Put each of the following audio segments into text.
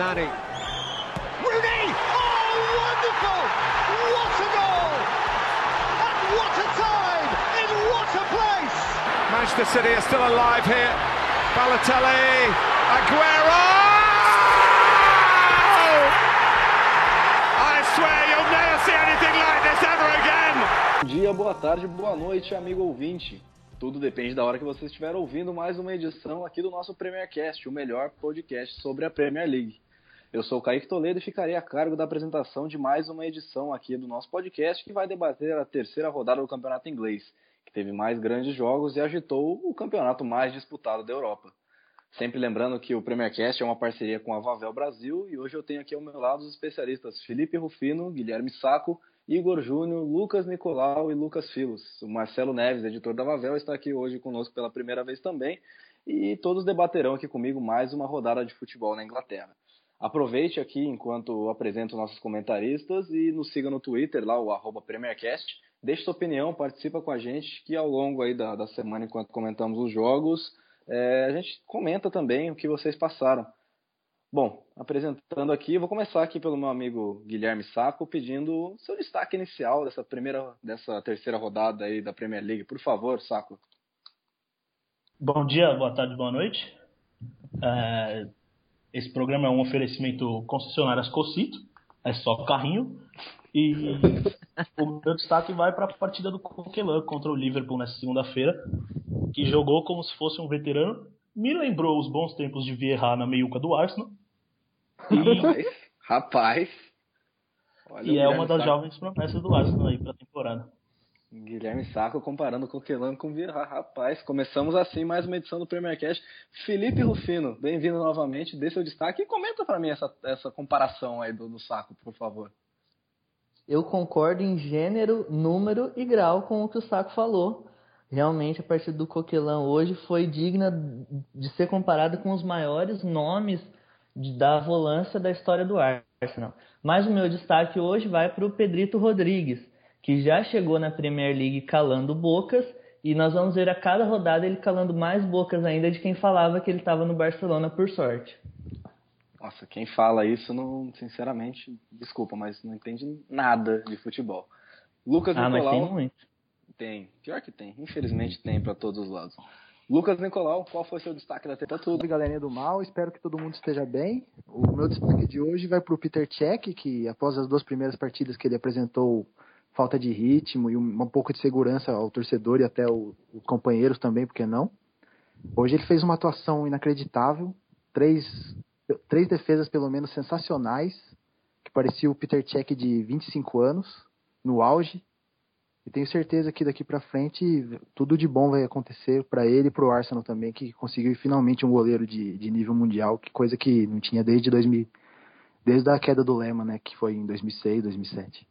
Nani. Rooney! Oh, wonderful! What a goal! And what a time! In what a place! Manchester City are still alive here. Balotelli, Aguero! I swear you'll never see anything like this ever again! Bom dia, boa tarde, boa noite, amigo ouvinte. Tudo depende da hora que você estiver ouvindo mais uma edição aqui do nosso Premiercast, o melhor podcast sobre a Premier League. Eu sou o Kaique Toledo e ficarei a cargo da apresentação de mais uma edição aqui do nosso podcast que vai debater a terceira rodada do Campeonato Inglês, que teve mais grandes jogos e agitou o campeonato mais disputado da Europa. Sempre lembrando que o Premiercast é uma parceria com a Vavel Brasil e hoje eu tenho aqui ao meu lado os especialistas Felipe Rufino, Guilherme Saco Igor Júnior, Lucas Nicolau e Lucas Filos. O Marcelo Neves, editor da Vavel, está aqui hoje conosco pela primeira vez também e todos debaterão aqui comigo mais uma rodada de futebol na Inglaterra. Aproveite aqui enquanto apresento nossos comentaristas e nos siga no Twitter, lá o arroba PremierCast. Deixe sua opinião, participa com a gente, que ao longo aí da, da semana, enquanto comentamos os jogos, é, a gente comenta também o que vocês passaram. Bom, apresentando aqui, vou começar aqui pelo meu amigo Guilherme Saco, pedindo seu destaque inicial dessa primeira, dessa terceira rodada aí da Premier League. Por favor, Saco. Bom dia, boa tarde, boa noite. É, esse programa é um oferecimento concessionárias Cocito, é só carrinho. E o meu destaque vai para a partida do Coquelin contra o Liverpool nessa segunda-feira, que jogou como se fosse um veterano. Me lembrou os bons tempos de Vieira na meiuca do Arsenal Rapaz, rapaz. Olha e é uma das jovens promessas do Arsenal aí para a temporada. Guilherme Saco comparando o Coquelin com o Vieira. Rapaz, começamos assim mais uma edição do Premier Cash. Felipe Rufino, bem-vindo novamente. Dê seu destaque e comenta para mim essa, essa comparação aí do, do Saco, por favor. Eu concordo em gênero, número e grau com o que o Saco falou. Realmente a partida do Coquelin hoje foi digna de ser comparada com os maiores nomes da volância da história do Arsenal. Mas o meu destaque hoje vai para o Pedrito Rodrigues, que já chegou na Premier League calando bocas e nós vamos ver a cada rodada ele calando mais bocas ainda de quem falava que ele estava no Barcelona por sorte. Nossa, quem fala isso, não, sinceramente, desculpa, mas não entende nada de futebol. Lucas ah, Nicolau. Mas tem muito. Tem, pior que tem. Infelizmente tem para todos os lados. Lucas Nicolau, qual foi o seu destaque da temporada? Tudo, galerinha do mal, espero que todo mundo esteja bem. O meu destaque de hoje vai para o Peter Cech, que após as duas primeiras partidas que ele apresentou falta de ritmo e um, um pouco de segurança ao torcedor e até os companheiros também, porque não? Hoje ele fez uma atuação inacreditável, três, três defesas pelo menos sensacionais, que parecia o Peter Cech de 25 anos, no auge, e tenho certeza que daqui para frente tudo de bom vai acontecer para ele e para o Arsenal também, que conseguiu finalmente um goleiro de, de nível mundial, que coisa que não tinha desde 2000, desde a queda do Lema, né, que foi em 2006, 2007.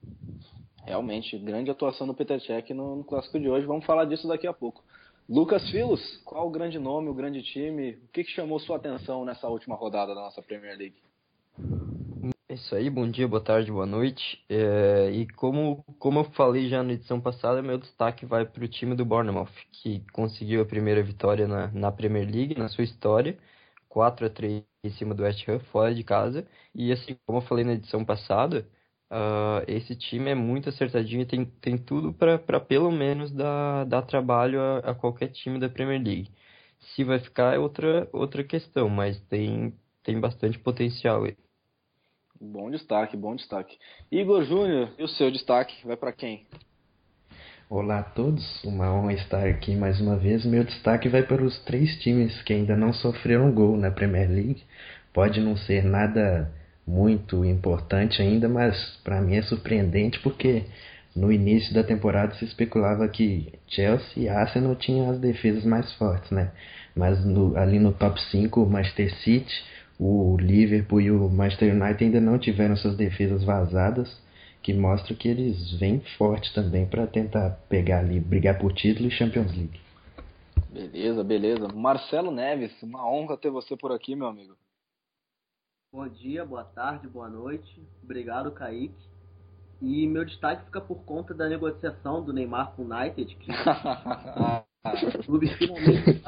Realmente, grande atuação do Peter Cech no, no clássico de hoje. Vamos falar disso daqui a pouco. Lucas Filos, qual o grande nome, o grande time? O que, que chamou sua atenção nessa última rodada da nossa Premier League? É isso aí, bom dia, boa tarde, boa noite. É, e como, como eu falei já na edição passada, meu destaque vai para o time do Bournemouth, que conseguiu a primeira vitória na, na Premier League, na sua história, 4 a 3 em cima do West Ham, fora de casa. E assim, como eu falei na edição passada, uh, esse time é muito acertadinho e tem, tem tudo para pelo menos dar, dar trabalho a, a qualquer time da Premier League. Se vai ficar é outra, outra questão, mas tem, tem bastante potencial aí. Bom destaque, bom destaque. Igor Júnior, e o seu destaque vai para quem? Olá a todos, uma honra estar aqui mais uma vez. Meu destaque vai para os três times que ainda não sofreram gol na Premier League. Pode não ser nada muito importante ainda, mas para mim é surpreendente porque no início da temporada se especulava que Chelsea e Arsenal tinham as defesas mais fortes, né? Mas no, ali no top 5, Manchester City o Liverpool e o Manchester United ainda não tiveram suas defesas vazadas, que mostra que eles vêm forte também para tentar pegar ali, brigar por título e Champions League. Beleza, beleza. Marcelo Neves, uma honra ter você por aqui, meu amigo. Bom dia, boa tarde, boa noite. Obrigado, Kaique. E meu destaque fica por conta da negociação do Neymar com o United, que o clube finalmente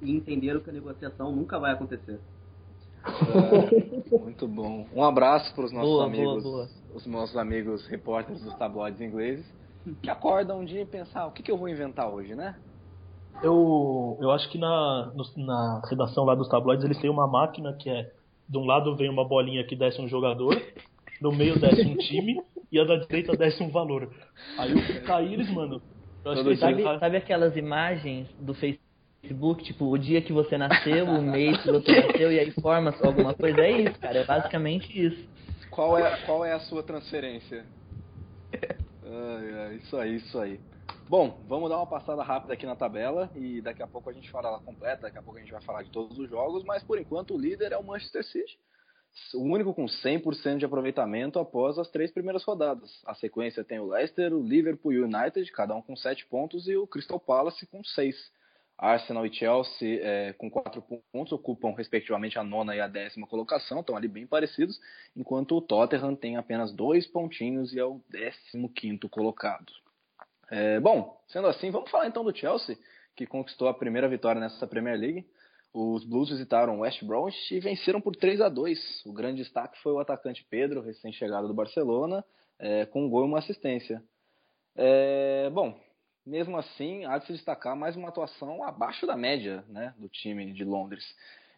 e entenderam que a negociação nunca vai acontecer. É, muito bom. Um abraço para os nossos Boa, amigos, boa, boa. os nossos amigos repórteres dos tabloides ingleses, que acordam um dia e pensam, ah, o que, que eu vou inventar hoje, né? Eu, eu acho que na, no- na redação lá dos tabloides eles têm uma máquina que é de um lado vem uma bolinha que desce um jogador, no meio desce um time e a da direita desce um valor. Aí o que cair eles, mano. Eu acho Todo que dia. eles Sabe, sabe aquelas imagens do Facebook, tipo, o dia que você nasceu, o mês que você nasceu e aí forma alguma coisa? É isso, cara, é basicamente isso. Qual é, qual é a sua transferência? Ai, ai, isso aí, isso aí. Bom, vamos dar uma passada rápida aqui na tabela e daqui a pouco a gente fala ela completa, daqui a pouco a gente vai falar de todos os jogos, mas por enquanto o líder é o Manchester City. O único com 100% de aproveitamento após as três primeiras rodadas. A sequência tem o Leicester, o Liverpool e o United, cada um com 7 pontos, e o Crystal Palace com 6. Arsenal e Chelsea é, com 4 pontos ocupam respectivamente a nona e a décima colocação, estão ali bem parecidos, enquanto o Tottenham tem apenas dois pontinhos e é o 15 colocado. É, bom, sendo assim, vamos falar então do Chelsea, que conquistou a primeira vitória nessa Premier League. Os Blues visitaram o West Bromwich e venceram por 3 a 2 O grande destaque foi o atacante Pedro, recém-chegado do Barcelona, é, com um gol e uma assistência. É, bom, mesmo assim, há de se destacar mais uma atuação abaixo da média né, do time de Londres.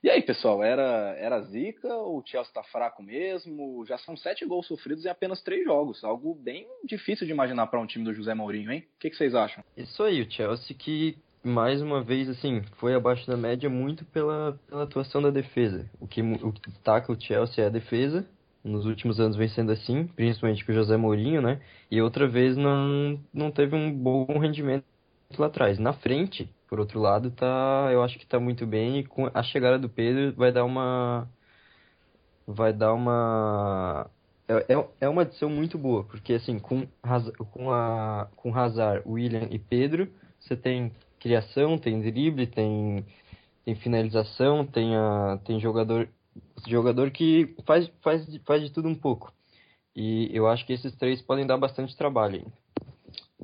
E aí, pessoal, era, era zica? O Chelsea está fraco mesmo? Já são sete gols sofridos em apenas três jogos. Algo bem difícil de imaginar para um time do José Mourinho, hein? O que, que vocês acham? Isso aí, o Chelsea que mais uma vez assim foi abaixo da média muito pela, pela atuação da defesa. O que, o que destaca o Chelsea é a defesa. Nos últimos anos vem sendo assim, principalmente com o José Mourinho, né? E outra vez não, não teve um bom rendimento lá atrás. Na frente, por outro lado, tá, eu acho que tá muito bem e com a chegada do Pedro vai dar uma vai dar uma é, é- é uma adição muito boa, porque assim, com, com, a, com Hazard, William e Pedro, você tem criação, tem drible, tem, tem finalização, tem, a, tem jogador, jogador que faz, faz, faz de tudo um pouco. E eu acho que esses três podem dar bastante trabalho ainda.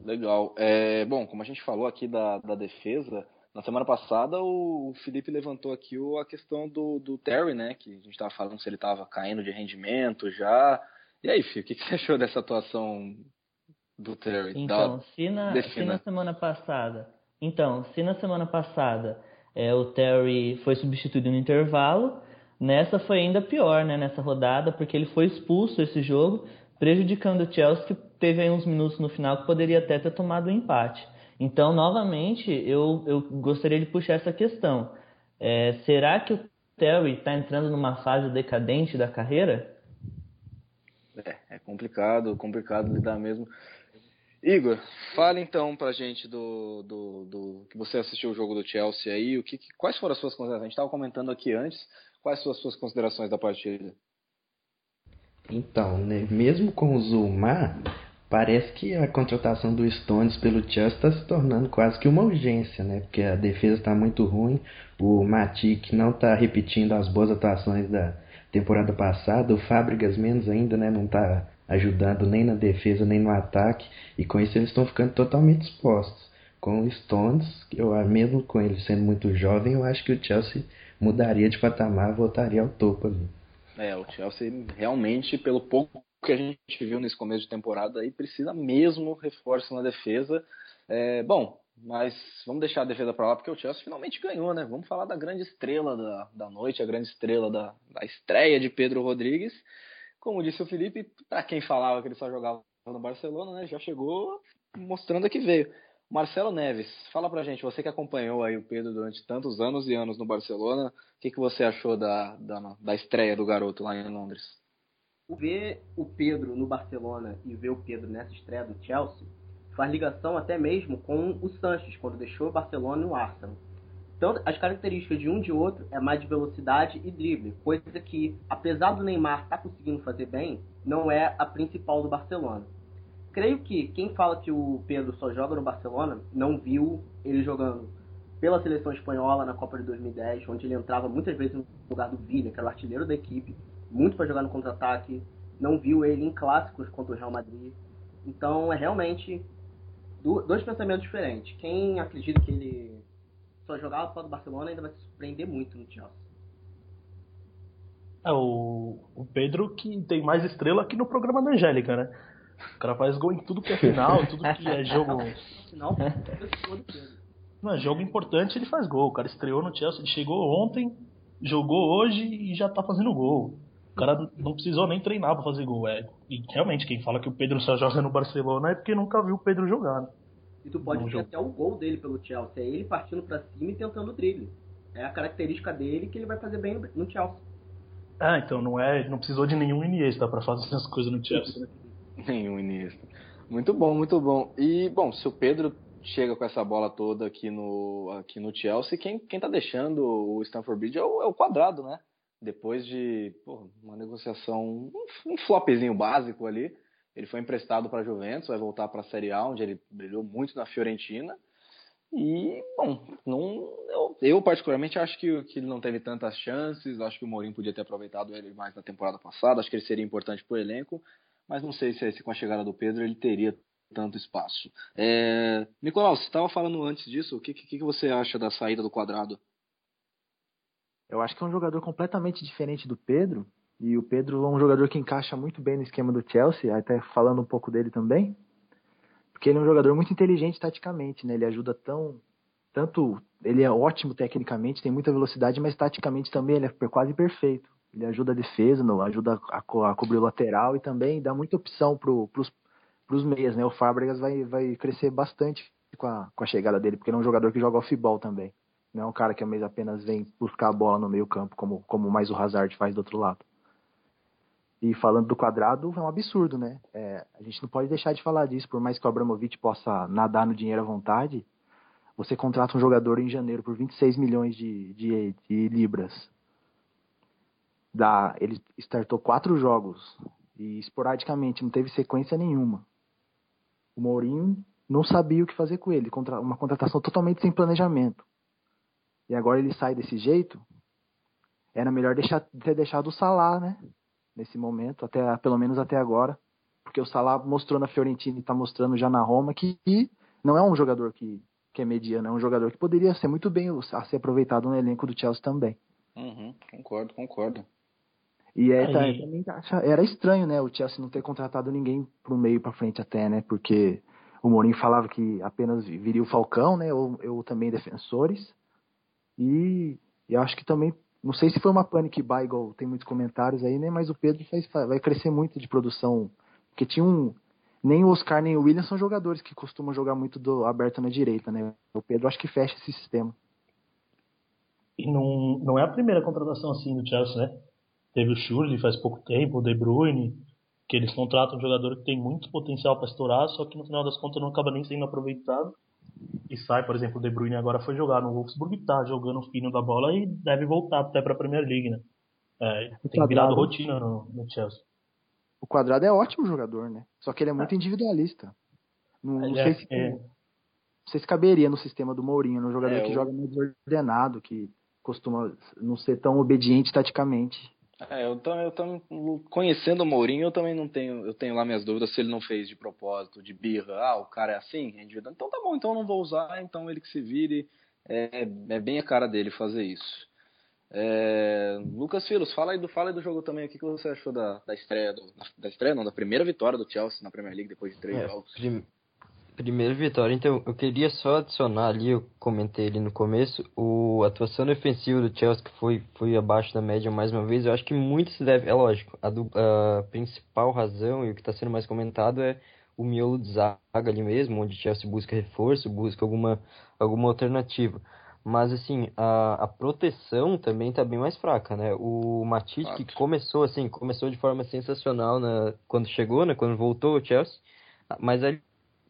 Legal. É, bom, como a gente falou aqui da, da defesa, na semana passada o Felipe levantou aqui o- a questão do, do Terry, né? Que a gente estava falando se ele estava caindo de rendimento já. E aí, Fio, o que, que você achou dessa atuação do Terry? Então, Da- se na, se na semana passada. Então, se na semana passada é, o Terry foi substituído no intervalo, nessa foi ainda pior, né? Nessa rodada, porque ele foi expulso esse jogo, prejudicando o Chelsea, teve aí uns minutos no final que poderia até ter tomado o empate. Então, novamente, eu, eu gostaria de puxar essa questão. É, será que o Terry está entrando numa fase decadente da carreira? É, é complicado, complicado lidar mesmo. Igor, fala então pra gente do, do, do que você assistiu o jogo do Chelsea aí, o que, quais foram as suas considerações? A gente estava comentando aqui antes, quais foram as suas considerações da partida? Então, né, mesmo com o Zuma, parece que a contratação do Stones pelo Chelsea está se tornando quase que uma urgência, né? Porque a defesa está muito ruim, o Matic não está repetindo as boas atuações da temporada passada, o Fábricas menos ainda, né? Não está ajudando nem na defesa nem no ataque, e com isso eles estão ficando totalmente expostos. Com o Stones, eu, mesmo com ele sendo muito jovem, eu acho que o Chelsea mudaria de patamar, voltaria ao topo ali. É, o Chelsea realmente, pelo pouco que a gente viu nesse começo de temporada, aí precisa mesmo reforço na defesa. É, bom, mas vamos deixar a defesa para lá porque o Chelsea finalmente ganhou, né? Vamos falar da grande estrela da, da noite, a grande estrela da, da estreia de Pedro Rodrigues. Como disse o Felipe, para quem falava que ele só jogava no Barcelona, né? Já chegou mostrando que veio. Marcelo Neves, fala pra gente, você que acompanhou aí o Pedro durante tantos anos e anos no Barcelona, o que, que você achou da, da, da estreia do garoto lá em Londres? Ver o Pedro no Barcelona e ver o Pedro nessa estreia do Chelsea faz ligação até mesmo com o Sanches, quando deixou o Barcelona e o Arsenal. Então, as características de um de outro é mais de velocidade e drible, coisa que, apesar do Neymar estar conseguindo fazer bem, não é a principal do Barcelona. Creio que quem fala que o Pedro só joga no Barcelona não viu ele jogando pela seleção espanhola na Copa de 2010, onde ele entrava muitas vezes no lugar do Villa, que era o artilheiro da equipe, muito para jogar no contra-ataque, não viu ele em clássicos contra o Real Madrid. Então é realmente do- dois pensamentos diferentes. Quem acredita que ele só jogava fora do Barcelona ainda vai se surpreender muito no Chelsea. É, o, o Pedro que tem mais estrela aqui no programa da Angélica, né? O cara faz gol em tudo que é final, tudo que é jogo. Final. Não, jogo importante ele faz gol. O cara estreou no Chelsea, ele chegou ontem, jogou hoje e já tá fazendo gol. O cara não precisou nem treinar pra fazer gol. É, e realmente, quem fala que o Pedro só joga no Barcelona é porque nunca viu o Pedro jogar. Né? E tu pode ver jogo. até o gol dele pelo Chelsea. É ele partindo pra cima e tentando o drible. É a característica dele que ele vai fazer bem no Chelsea. Ah, então não é. Não precisou de nenhum Iniesta pra fazer essas coisas no Chelsea, né? Nenhum Iniesta. Muito bom, muito bom. E, bom, se o Pedro chega com essa bola toda aqui no, aqui no Chelsea, quem, quem tá deixando o Stanford Bridge é o, é o quadrado, né? Depois de uma negociação, um, um flopzinho básico ali, ele foi emprestado para a Juventus, vai voltar para a Série A, onde ele brilhou muito na Fiorentina. E, bom, não, eu, eu particularmente acho que, que ele não teve tantas chances. Acho que o Mourinho podia ter aproveitado ele mais na temporada passada. Acho que ele seria importante para o elenco. Mas não sei se, se com a chegada do Pedro ele teria tanto espaço. É, Nicolau, você estava falando antes disso. O que, que, que você acha da saída do quadrado? Eu acho que é um jogador completamente diferente do Pedro. E o Pedro é um jogador que encaixa muito bem no esquema do Chelsea, até falando um pouco dele também. Porque ele é um jogador muito inteligente taticamente, né? Ele ajuda tão. Tanto. Ele é ótimo tecnicamente, tem muita velocidade, mas taticamente também ele é quase perfeito. Ele ajuda a defesa, ajuda a, co- a cobrir o lateral e também dá muita opção pro, pros, pros meias, né? O Fábregas vai, vai crescer bastante com a, com a chegada dele, porque ele é um jogador que joga off-ball também. Não é um cara que apenas vem buscar a bola no meio campo, como, como mais o Hazard faz do outro lado. E falando do quadrado, é um absurdo, né? É, a gente não pode deixar de falar disso, por mais que o Abramovich possa nadar no dinheiro à vontade, você contrata um jogador em janeiro por 26 milhões de, de, de libras. Dá, ele startou quatro jogos e esporadicamente não teve sequência nenhuma. O Mourinho não sabia o que fazer com ele, uma contratação totalmente sem planejamento. E agora ele sai desse jeito. Era melhor deixar, ter deixado o Salah, né? Nesse momento, até pelo menos até agora, porque o Salah mostrou na Fiorentina e está mostrando já na Roma que, não é um jogador que, que é mediano, é um jogador que poderia ser muito bem a ser aproveitado no elenco do Chelsea também. Uhum, concordo, concordo. E é, tá- também acha- era estranho, né, o Chelsea não ter contratado ninguém pro meio para frente até, né, porque o Mourinho falava que apenas viria o Falcão, né, ou, ou também defensores. E, e acho que também, não sei se foi uma panic buy, igual tem muitos comentários aí, né, mas o Pedro faz- vai crescer muito de produção, porque tinha um nem o Oscar nem o William são jogadores que costumam jogar muito do aberto na direita, né? O Pedro acho que fecha esse sistema. E não, não é a primeira contratação assim do Chelsea, né? Teve o Schürrle faz pouco tempo, o De Bruyne, que eles contratam um jogador que tem muito potencial para estourar, só que no final das contas não acaba nem sendo aproveitado. E sai, por exemplo, o De Bruyne agora foi jogar no Wolfsburg, tá jogando o fino da bola e deve voltar até para a Premier League, né? É, tem virado Quadrado. rotina no, no Chelsea. O Quadrado é ótimo jogador, né? Só que ele é muito individualista. Não, não Ele sei é- se é. não sei se caberia no sistema do Mourinho, no jogador É, que o- joga mais ordenado, que costuma não ser tão obediente taticamente. É, eu também, eu também, conhecendo o Mourinho, eu também não tenho, eu tenho lá minhas dúvidas se ele não fez de propósito, de birra. Ah, o cara é assim, é individual. Então tá bom, então eu não vou usar, então ele que se vire. É, é bem a cara dele fazer isso. É, Lucas Filos, fala aí, do, fala aí do jogo também. O que, que você achou da, da estreia, do, da estreia não, da primeira vitória do Chelsea na Premier League depois de três É, jogos? prim- primeira vitória, então eu queria só adicionar ali, eu comentei ali no começo, o, a atuação defensiva do Chelsea que foi, foi abaixo da média mais uma vez, eu acho que muito se deve, é lógico, a, du- a principal razão e o que está sendo mais comentado é o miolo de zaga ali mesmo, onde o Chelsea busca reforço, busca alguma, alguma alternativa. Mas assim, a, a proteção também está bem mais fraca, né? O Matip que começou assim, começou de forma sensacional na, quando chegou, né? Quando voltou o Chelsea. Mas aí,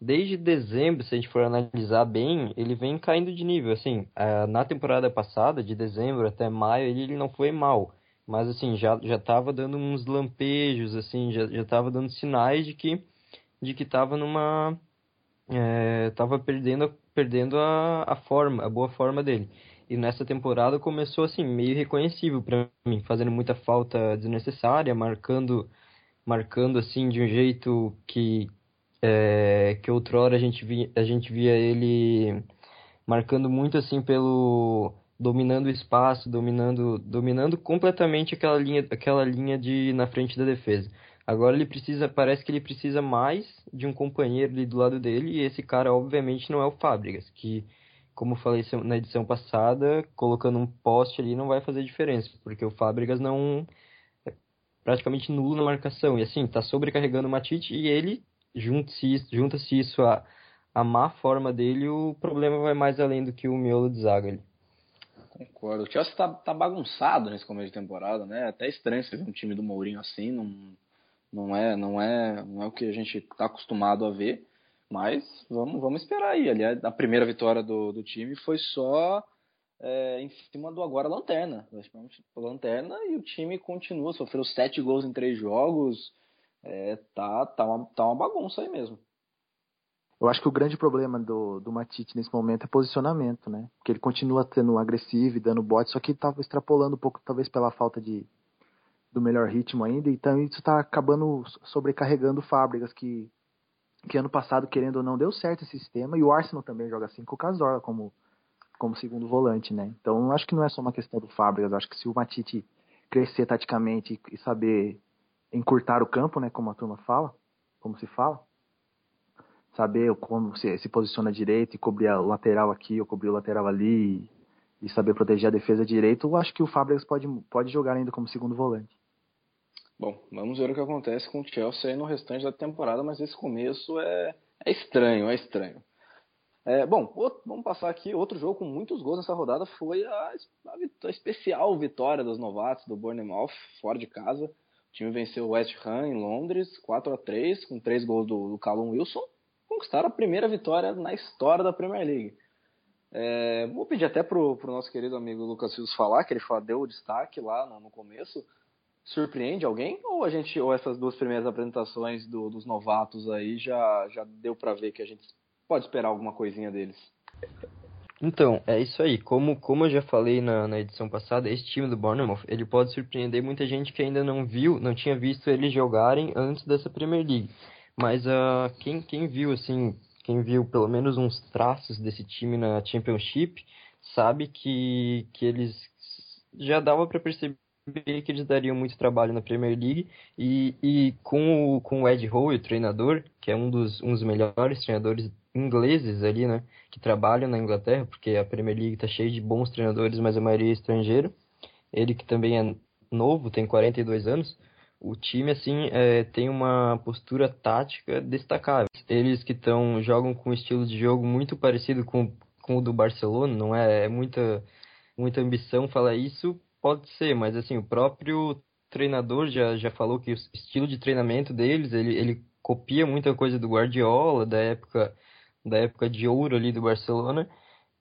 desde dezembro, se a gente for analisar bem, ele vem caindo de nível. Assim, na temporada passada, de dezembro até maio, ele, não foi mal. Mas assim, já já estava dando uns lampejos, assim, já já estava dando sinais de que de que estava numa é, tava perdendo perdendo a, a forma, a boa forma dele. E nessa temporada começou assim, meio reconhecível para mim, fazendo muita falta desnecessária, marcando marcando assim de um jeito que é, que outrora a gente via, a gente via ele marcando muito assim pelo dominando o espaço, dominando, dominando completamente aquela linha, aquela linha de na frente da defesa. Agora ele precisa, parece que ele precisa mais de um companheiro ali do lado dele e esse cara obviamente não é o Fábricas, que como falei na edição passada, colocando um poste ali não vai fazer diferença, porque o Fábricas não é praticamente nulo na marcação e assim, tá sobrecarregando o Matite e ele junta-se junta isso a a má forma dele, o problema vai mais além do que o miolo de zaga ali. Concordo. O Chelsea tá, tá bagunçado nesse começo de temporada, né? Até estranho você ver um time do Mourinho assim, não, não é, não é, não é o que a gente tá acostumado a ver. Mas vamos, vamos esperar aí. Aliás, a primeira vitória do, do time foi só é, em cima do agora Lanterna. Lanterna e o time continua, sofreu sete gols em três jogos. É, tá, tá, uma, tá uma bagunça aí mesmo. Eu acho que o grande problema do, do Matite nesse momento é posicionamento, né? Porque ele continua sendo agressivo e dando bote, só que estava extrapolando um pouco, talvez pela falta de do melhor ritmo ainda, então isso está acabando sobrecarregando fábricas que que ano passado, querendo ou não, deu certo esse sistema, e o Arsenal também joga assim com o Cazorla como, como segundo volante, né? Então acho que não é só uma questão do Fábricas, acho que se o Matite crescer taticamente e saber encurtar o campo, né, como a turma fala, como se fala, saber como se, se posiciona direito e cobrir o lateral aqui ou cobrir o lateral ali e, saber proteger a defesa direito, eu acho que o Fábricas pode, pode jogar ainda como segundo volante. Bom, vamos ver o que acontece com o Chelsea no restante da temporada, mas esse começo é, é estranho, é estranho. É, bom, outro, vamos passar aqui. Outro jogo com muitos gols nessa rodada foi a, a, a especial vitória dos novatos do Bournemouth, fora de casa. O time venceu o West Ham em Londres, 4 a 3 com três gols do, do Callum Wilson conquistaram a primeira vitória na história da Premier League. É, vou pedir até pro, pro nosso querido amigo Lucas Fios falar, que ele deu o destaque lá no, no, começo. Surpreende alguém? Ou a gente, ou essas duas primeiras apresentações do, dos novatos aí já, já deu para ver que a gente pode esperar alguma coisinha deles? Então, é isso aí. Como, como eu já falei na, na edição passada, esse time do Bournemouth, ele pode surpreender muita gente que ainda não viu, não tinha visto eles jogarem antes dessa Premier League. Mas uh, quem, quem viu, assim, quem viu pelo menos uns traços desse time na Championship, sabe que, que eles já dava para perceber que eles dariam muito trabalho na Premier League e, e com, o, com o Ed Howe, o treinador, que é um dos, um dos melhores treinadores ingleses ali, né, que trabalham na Inglaterra, porque a Premier League está cheia de bons treinadores, mas a maioria é estrangeiro. Ele que também é novo, tem 42 anos, o time assim é, tem uma postura tática destacável. Eles que estão jogam com um estilo de jogo muito parecido com, com o do Barcelona, não é, é muita muita ambição falar isso, pode ser, mas assim o próprio treinador já, já falou que o estilo de treinamento deles ele, ele copia muita coisa do Guardiola da época da época de ouro ali do Barcelona.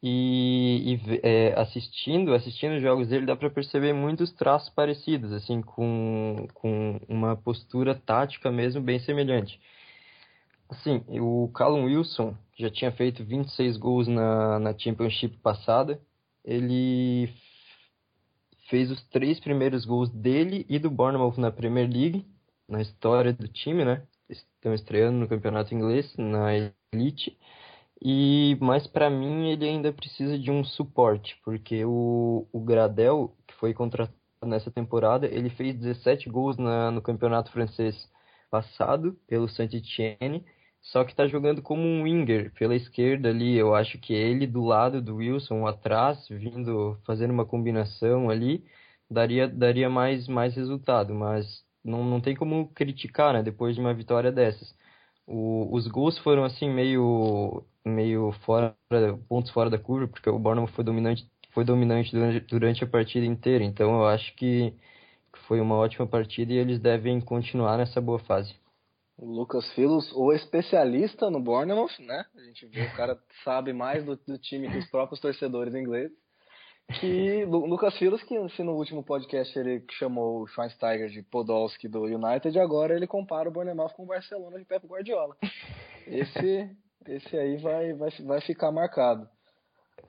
E, e é, assistindo assistindo os jogos dele dá para perceber muitos traços parecidos assim com, com uma postura tática mesmo bem semelhante. Assim o Callum Wilson já tinha feito 26 gols na, na Championship passada. Ele fez os três primeiros gols dele e do Bournemouth na Premier League na história do time né? Estão estreando no campeonato inglês na Elite e mas para mim ele ainda precisa de um suporte, porque o, o Gradel, que foi contratado nessa temporada, ele fez 17 gols na, no campeonato francês passado pelo Saint-Etienne, só que está jogando como um winger pela esquerda ali. Eu acho que ele do lado do Wilson atrás, vindo fazendo uma combinação ali, daria daria mais mais resultado, mas não, não tem como criticar, né, depois de uma vitória dessas. O, os gols foram assim meio meio fora pontos fora da curva porque o Bournemouth foi dominante foi dominante durante, durante a partida inteira. Então eu acho que foi uma ótima partida e eles devem continuar nessa boa fase. O Lucas Filos, o especialista no Bournemouth, né? A gente vê o cara sabe mais do, do time que os próprios torcedores ingleses que Lucas Filos, que se no último podcast ele chamou o Schweinsteiger de Podolski do United, agora ele compara o Bournemouth com o Barcelona de Pep Guardiola. Esse, esse aí vai, vai, vai ficar marcado.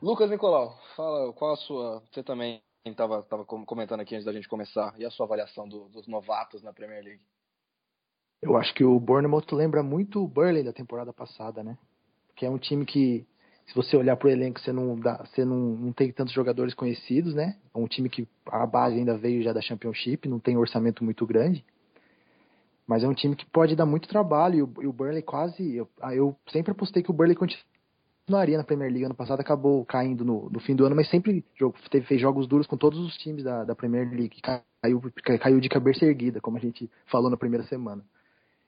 Lucas Nicolau, fala qual a sua. Você também estava tava comentando aqui antes da gente começar, e a sua avaliação do, dos novatos na Premier League? Eu acho que o Bournemouth lembra muito o Burley da temporada passada, né? Que é um time que Se você olhar pro elenco, você não, dá, você não, não tem tantos jogadores conhecidos, né? É um time que a base ainda veio já da Championship, não tem orçamento muito grande. Mas é um time que pode dar muito trabalho e o, e o Burnley quase. Eu, ah, eu sempre apostei que o Burnley continuaria na Premier League. Ano passado acabou caindo no, no fim do ano, mas sempre jogo, teve, fez jogos duros com todos os times da, da Premier League. Caiu, caiu de cabeça erguida, como a gente falou na primeira semana.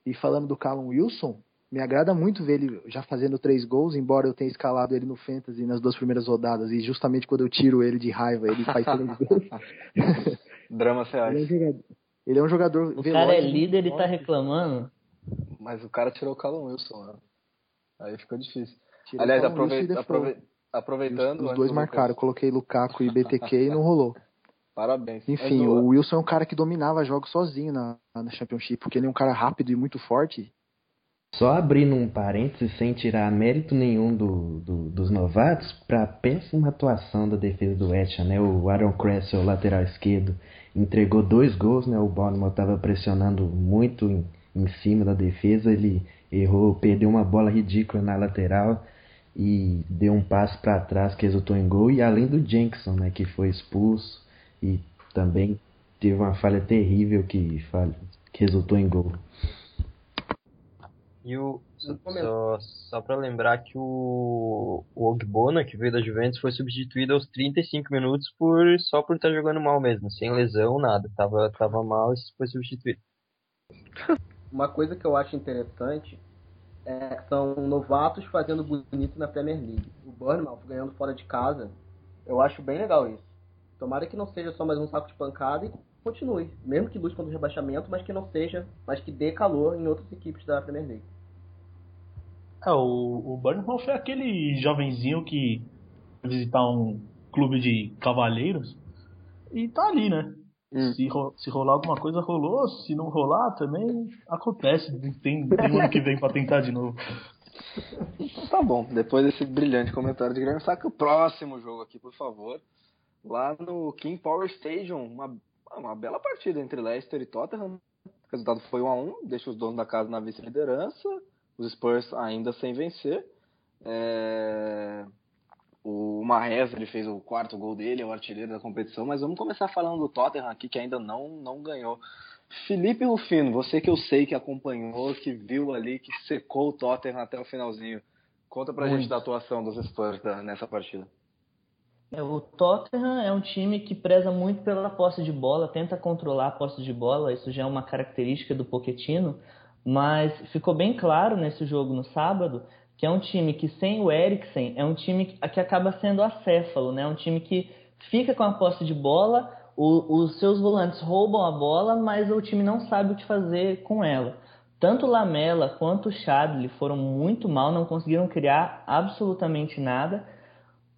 E falando do Callum Wilson, me agrada muito ver ele já fazendo três gols, embora eu tenha escalado ele no Fantasy nas duas primeiras rodadas, e justamente quando eu tiro ele de raiva, ele faz três gols. Drama reais. Ele é um jogador, ele é um jogador o veloz. cara é líder e tá reclamando. Mas o cara tirou o Callum Wilson, né? Aí ficou difícil. Tirou Aliás, aprove aprove aproveitando. Os, os dois marcaram, eu coloquei Lukaku e BTQ e não rolou. Parabéns. Enfim, o Wilson é um cara que dominava jogos sozinho na, na Championship, porque ele é um cara rápido e muito forte. Só abrindo um parênteses, sem tirar mérito nenhum do, do, dos novatos, para a péssima atuação da defesa do West né? O Aaron Cresswell, lateral esquerdo, entregou dois gols, né? O Bournemouth estava pressionando muito em, em cima da defesa, ele errou, perdeu uma bola ridícula na lateral e deu um passo para trás que resultou em gol. E além do Jenkson, né? Que foi expulso e também teve uma falha terrível que, que resultou em gol. E o, só, só para lembrar que o, o Ogbona, que veio da Juventus, foi substituído aos 35 minutos por só por estar tá jogando mal mesmo, sem lesão, nada. Tava, tava mal e foi substituído. Uma coisa que eu acho interessante é, são novatos fazendo bonito na Premier League. O Bournemouth ganhando fora de casa, eu acho bem legal isso. Tomara que não seja só mais um saco de pancada e continue, mesmo que lute contra o rebaixamento, mas que não seja, mas que dê calor em outras equipes da Premier League. É, o, o Burnham foi aquele jovenzinho que visitar um clube de cavalheiros e tá ali, né? Hum. Se, se rolar alguma coisa, rolou. Se não rolar, também acontece. Tem, tem ano que vem pra tentar de novo. Tá bom, depois desse brilhante comentário de Grêmio, saca o próximo jogo aqui, por favor. Lá no King Power Stadium, uma, uma bela partida entre Leicester e Tottenham. O resultado foi 1 a 1 deixa os donos da casa na vice-liderança os Spurs ainda sem vencer. É... O Mahrez ele fez o quarto gol dele, é o artilheiro da competição, mas vamos começar falando do Tottenham aqui que ainda não não ganhou. Felipe Rufino, você que eu sei que acompanhou, que viu ali, que secou o Tottenham até o finalzinho. Conta pra Muito. gente da atuação dos Spurs nessa partida. É, o Tottenham é um time que preza muito pela posse de bola, tenta controlar a posse de bola, isso já é uma característica do Pochettino, mas ficou bem claro nesse jogo no sábado que é um time que sem o Eriksen é um time que acaba sendo acéfalo, né? Um time que fica com a posse de bola, o, os seus volantes roubam a bola, mas o time não sabe o que fazer com ela. Tanto Lamela quanto Chadley foram muito mal, não conseguiram criar absolutamente nada.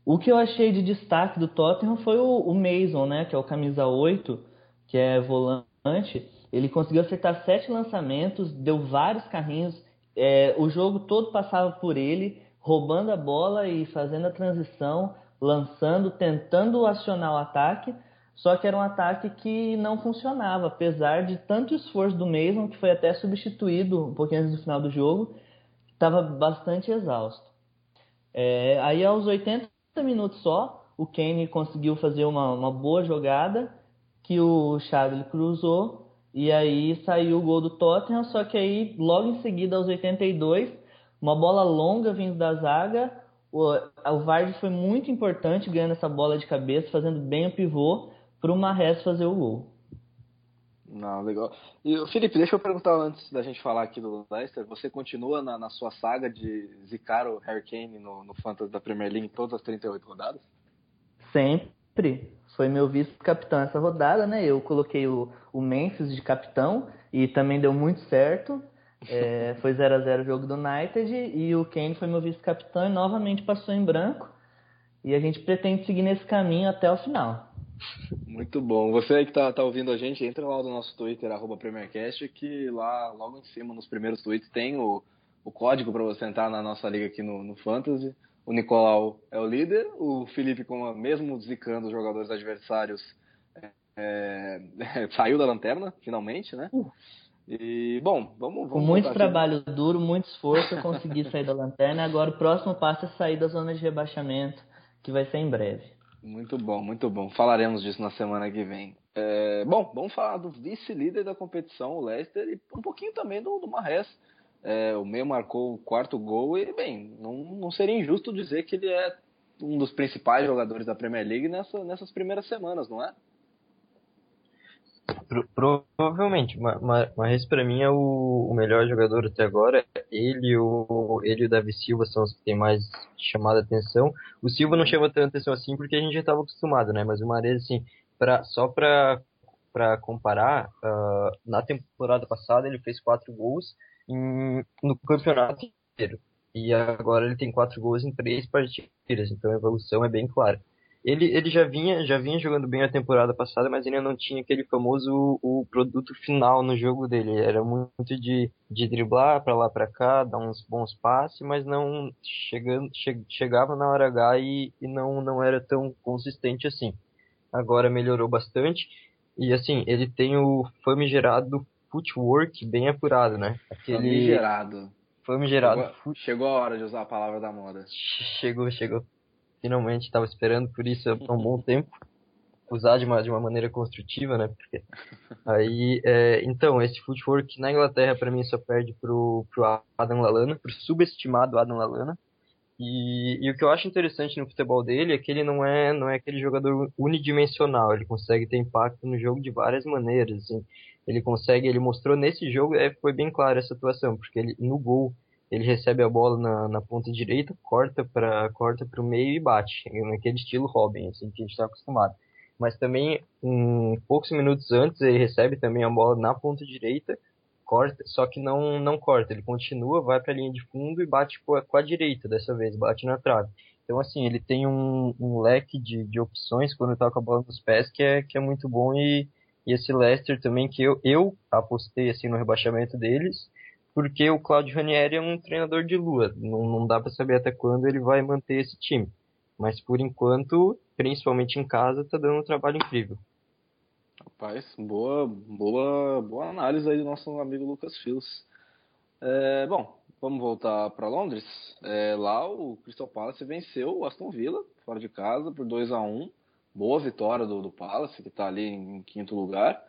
O que eu achei de destaque do Tottenham foi o, o Mason, né, que é o camisa 8, que é volante ele conseguiu acertar sete lançamentos, deu vários carrinhos. É, o jogo todo passava por ele, roubando a bola e fazendo a transição, lançando, tentando acionar o ataque. Só que era um ataque que não funcionava, apesar de tanto esforço do Mason, que foi até substituído um pouquinho antes do final do jogo, estava bastante exausto. É, aí aos 80 minutos só, o Kane conseguiu fazer uma, uma boa jogada que o Xavi cruzou e aí saiu o gol do Tottenham, só que aí logo em seguida, aos 82, uma bola longa vindo da zaga. O, o Vardy foi muito importante ganhando essa bola de cabeça, fazendo bem o pivô para o Marres fazer o gol. Não, legal. E Felipe, deixa eu perguntar antes da gente falar aqui do Leicester, você continua na, na sua saga de zicar o Harry Kane no, no Fantasy da Premier League em todas as 38 rodadas? Sempre foi meu vice-capitão essa rodada, né? Eu coloquei o, o Memphis de capitão e também deu muito certo. É, foi 0 a 0 o jogo do United e o Kane foi meu vice-capitão e novamente passou em branco. E a gente pretende seguir nesse caminho até o final. Muito bom. Você aí que tá, tá ouvindo a gente, entra lá no nosso Twitter, arroba PremierCast, que lá, logo em cima, nos primeiros tweets, tem o, o código para você entrar na nossa liga aqui no, no Fantasy. O Nicolau é o líder, o Felipe, como mesmo zicando os jogadores adversários, é, é, saiu da lanterna, finalmente, né? Uh. E, bom, vamos, vamos Com muito voltar aqui. trabalho duro, muito esforço, eu consegui sair da lanterna. Agora o próximo passo é sair da zona de rebaixamento, que vai ser em breve. Muito bom, muito bom. Falaremos disso na semana que vem. É, bom, vamos falar do vice-líder da competição, o Leicester, e um pouquinho também do, do Marres. É, o meio marcou o quarto gol e, bem, não, não seria injusto dizer que ele é um dos principais jogadores da Premier League nessa, nessas primeiras semanas, não é? Pro, provavelmente, mas para mim é o, o, melhor jogador até agora. Ele, o, ele e o Davi Silva são os que tem mais chamado a atenção. O Silva não chama tanta atenção assim porque a gente já estava acostumado, né? Mas o Mares, assim, pra, só para para comparar, uh, na temporada passada ele fez quatro gols no campeonato inteiro. E agora ele tem quatro gols em três partidas, então a evolução é bem clara. Ele, ele já vinha já vinha jogando bem a temporada passada, mas ainda não tinha aquele famoso o produto final no jogo dele. Era muito de, de driblar para lá para cá, dar uns bons passes, mas não chegando che, chegava na hora H e, e não não era tão consistente assim. Agora melhorou bastante e assim ele tem o famigerado footwork bem apurado, né? Aquele famigerado. Famigerado. Chegou, chegou a hora de usar a palavra da moda. Chegou, chegou finalmente estava esperando por isso há um bom tempo usar de uma, de uma maneira construtiva, né? Porque aí, é, então, esse footwork na Inglaterra para mim só perde pro, pro Adam Lallana, pro subestimado Adam Lallana. E, e, o que eu acho interessante no futebol dele é que ele não é não é aquele jogador unidimensional, ele consegue ter impacto no jogo de várias maneiras, assim. Ele consegue, ele mostrou nesse jogo, é, foi bem claro essa atuação, porque ele no gol ele recebe a bola na, na ponta direita, corta para corta o meio e bate, naquele estilo Robin, assim que a gente está acostumado. Mas também, um, poucos minutos antes, ele recebe também a bola na ponta direita, corta, só que não não corta, ele continua, vai para a linha de fundo e bate com a, com a, direita dessa vez, bate na trave. Então, assim, ele tem um, um leque de, de opções quando está com a bola nos pés que é, que é muito bom e, e esse Leicester também, que eu, eu apostei assim no rebaixamento deles, porque o Claudio Ranieri é um treinador de lua. Não, não dá para saber até quando ele vai manter esse time. Mas por enquanto, principalmente em casa, tá dando um trabalho incrível. Rapaz, boa, boa, boa análise aí do nosso amigo Lucas Filos. É, bom, vamos voltar para Londres. É, lá o Crystal Palace venceu o Aston Villa fora de casa por 2 a 1 Boa vitória do, do Palace, que está ali em quinto lugar.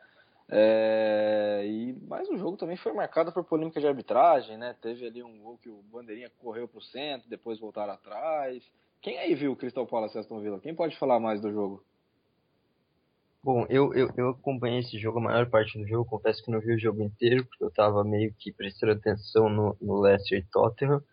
É, e mas o jogo também foi marcado por polêmica de arbitragem, né? Teve ali um gol que o bandeirinha correu para o centro, depois voltaram atrás. Quem aí viu o Crystal Palace Aston Villa? Quem pode falar mais do jogo? Bom, eu, eu, eu acompanhei esse jogo, a maior parte do jogo, confesso que não vi o jogo inteiro, porque eu estava meio que prestando atenção no, no Leicester e Tottenham.